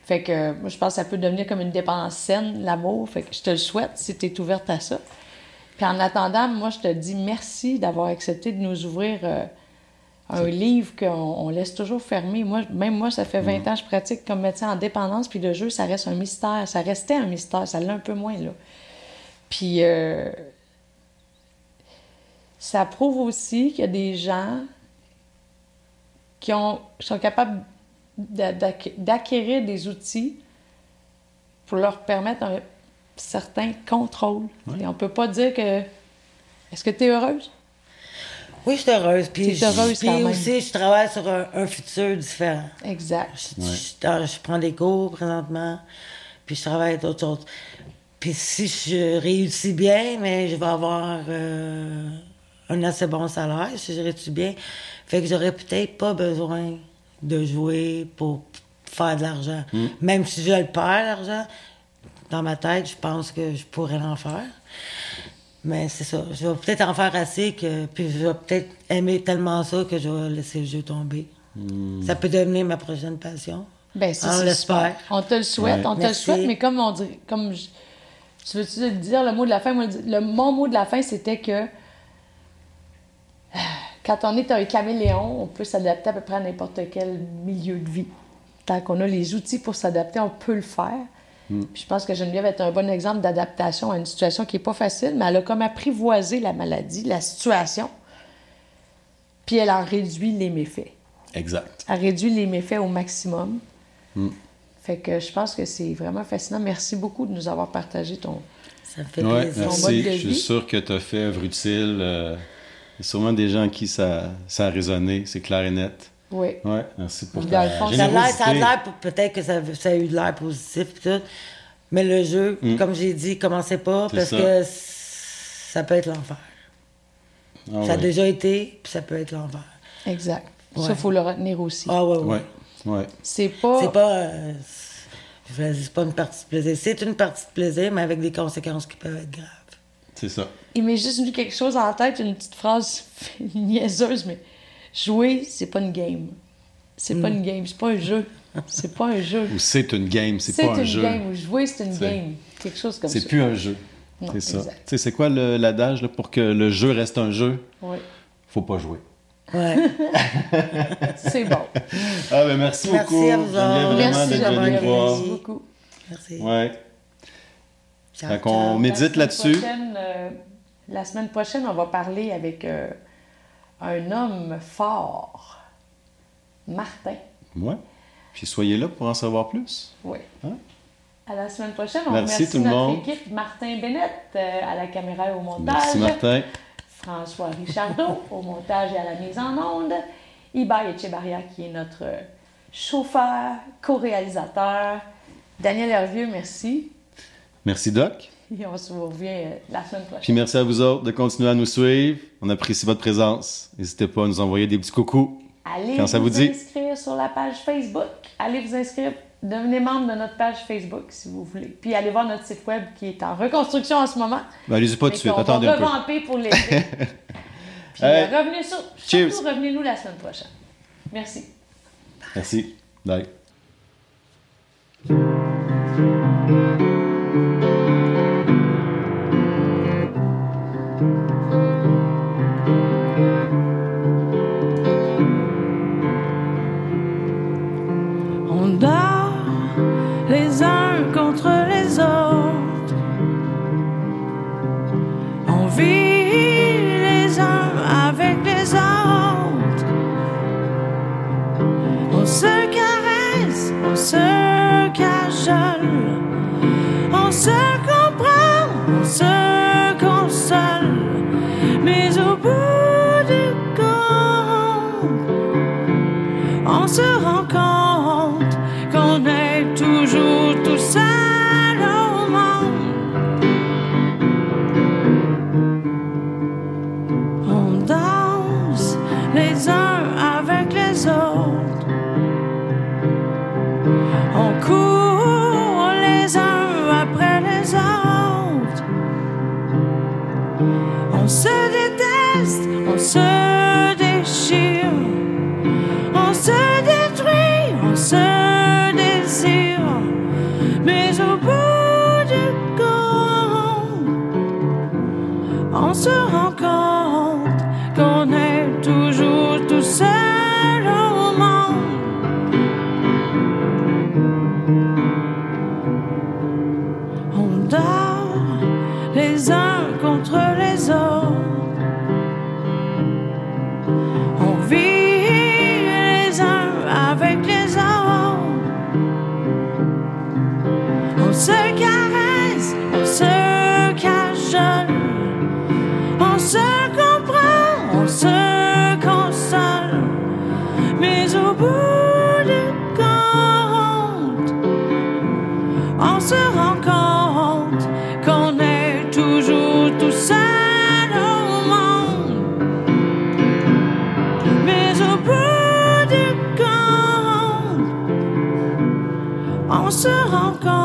Fait que moi, je pense que ça peut devenir comme une dépendance saine, l'amour. Fait que je te le souhaite si tu es ouverte à ça. Puis en attendant, moi, je te dis merci d'avoir accepté de nous ouvrir euh, un livre qu'on on laisse toujours fermé. Moi, même moi, ça fait 20 ans que je pratique comme médecin en dépendance, puis le jeu, ça reste un mystère. Ça restait un mystère, ça l'est un peu moins, là. Puis euh, ça prouve aussi qu'il y a des gens qui ont, sont capables d'a- d'acqu- d'acquérir des outils pour leur permettre un certain contrôle. Et on peut pas dire que... Est-ce que tu es heureuse? Oui, je suis heureuse. Puis, je- heureuse puis quand même. aussi, je travaille sur un, un futur différent. Exact. Je, je- je prends des cours présentement, puis je travaille avec d'autres choses. Puis si je réussis bien, mais je vais avoir euh, un assez bon salaire, si je réussis bien. Fait que j'aurais peut-être pas besoin de jouer pour faire de l'argent. Même si je le perds, l'argent, dans ma tête, je pense que je pourrais en faire. Mais c'est ça. Je vais peut-être en faire assez que. Puis je vais peut-être aimer tellement ça que je vais laisser le jeu tomber. Ça peut devenir ma prochaine passion. Ben, ça, On c'est l'espère. On te le souhaite, Ouais. on te Merci. le souhaite, mais comme on dit, comme je- tu veux-tu dire le mot de la fin? Moi, le, le- mon mot de la fin, c'était que quand on est un caméléon, on peut s'adapter à peu près à n'importe quel milieu de vie. Tant qu'on a les outils pour s'adapter, on peut le faire. Puis je pense que Geneviève est un bon exemple d'adaptation à une situation qui n'est pas facile, mais elle a comme apprivoisé la maladie, la situation, puis elle en réduit les méfaits Exact. a réduit les méfaits au maximum. Fait que je pense que c'est vraiment fascinant. Merci beaucoup de nous avoir partagé ton. Ça me fait Ouais, plaisir. mode merci. Je suis sûr que tu as fait œuvre utile. euh, Il y a sûrement des gens à qui ça, ça a résonné, c'est clair et net. Oui. Ouais, merci pour ta le fond, Ça a l'air, ça a générosité. l'air pour- peut-être que ça, ça a eu de l'air positif pis tout. Mais le jeu, comme j'ai dit, commencez pas Mm. Parce ça. que ça peut être l'enfer. Ah ça a déjà été, puis ça peut être l'enfer. Exact. Ça, il faut le retenir aussi. Ah ouais, ouais. Ouais, ouais. C'est pas. C'est pas. euh, c'est pas une partie de plaisir. C'est une partie de plaisir, mais avec des conséquences qui peuvent être graves. C'est ça. Il m'est juste venu quelque chose en tête, une petite phrase niaiseuse, mais jouer, c'est pas une game. C'est Mm. pas une game, c'est pas un jeu. C'est pas un jeu. Ou c'est une game, c'est C'est pas un une jeu. game. Ou jouer, c'est une C'est- game. Quelque chose comme ça. C'est plus un jeu. C'est ça. Tu sais, c'est quoi le- l'adage pour que le jeu reste un jeu? Oui. Faut pas jouer. Ouais. C'est bon. Ah, ben merci, Merci beaucoup. à vous Merci d'être d'avoir venu me venu. voir. Merci beaucoup. Merci. Ouais. Qu'on ciao. médite La semaine là-dessus. prochaine, euh, la semaine prochaine, on va parler avec euh, un homme fort, Martin. Ouais. Puis soyez là pour en savoir plus. Oui. Hein? À la semaine prochaine, on Merci remercie tout le notre monde. équipe, Martin Bennett euh, à la caméra et au montage. Merci, Martin. François Richardot au montage et à la mise en onde. Ibai Echebarria qui est notre chauffeur, co-réalisateur. Daniel Hervieux, merci. Merci, Doc. Et on se revient euh, la semaine Puis prochaine. merci à vous autres de continuer à nous suivre. On apprécie votre présence. N'hésitez pas à nous envoyer des petits coucous. Allez Quand ça vous, vous dit. inscrire sur la page Facebook. Allez vous inscrire. Devenez membre de notre page Facebook si vous voulez. Puis allez voir notre site web qui est en reconstruction en ce moment. Ben, allez-y pas tout de suite. Attendez va un peu. revamper pour l'été. Puis Hey. euh, revenez sur, Cheers. surtout revenez-nous la semaine prochaine. Merci. Merci. Bye. Se comprend, on se console. Mais au bout du compte, on se rend compte qu'on est toujours tout seul au monde. On danse les uns avec les autres. On court on se rend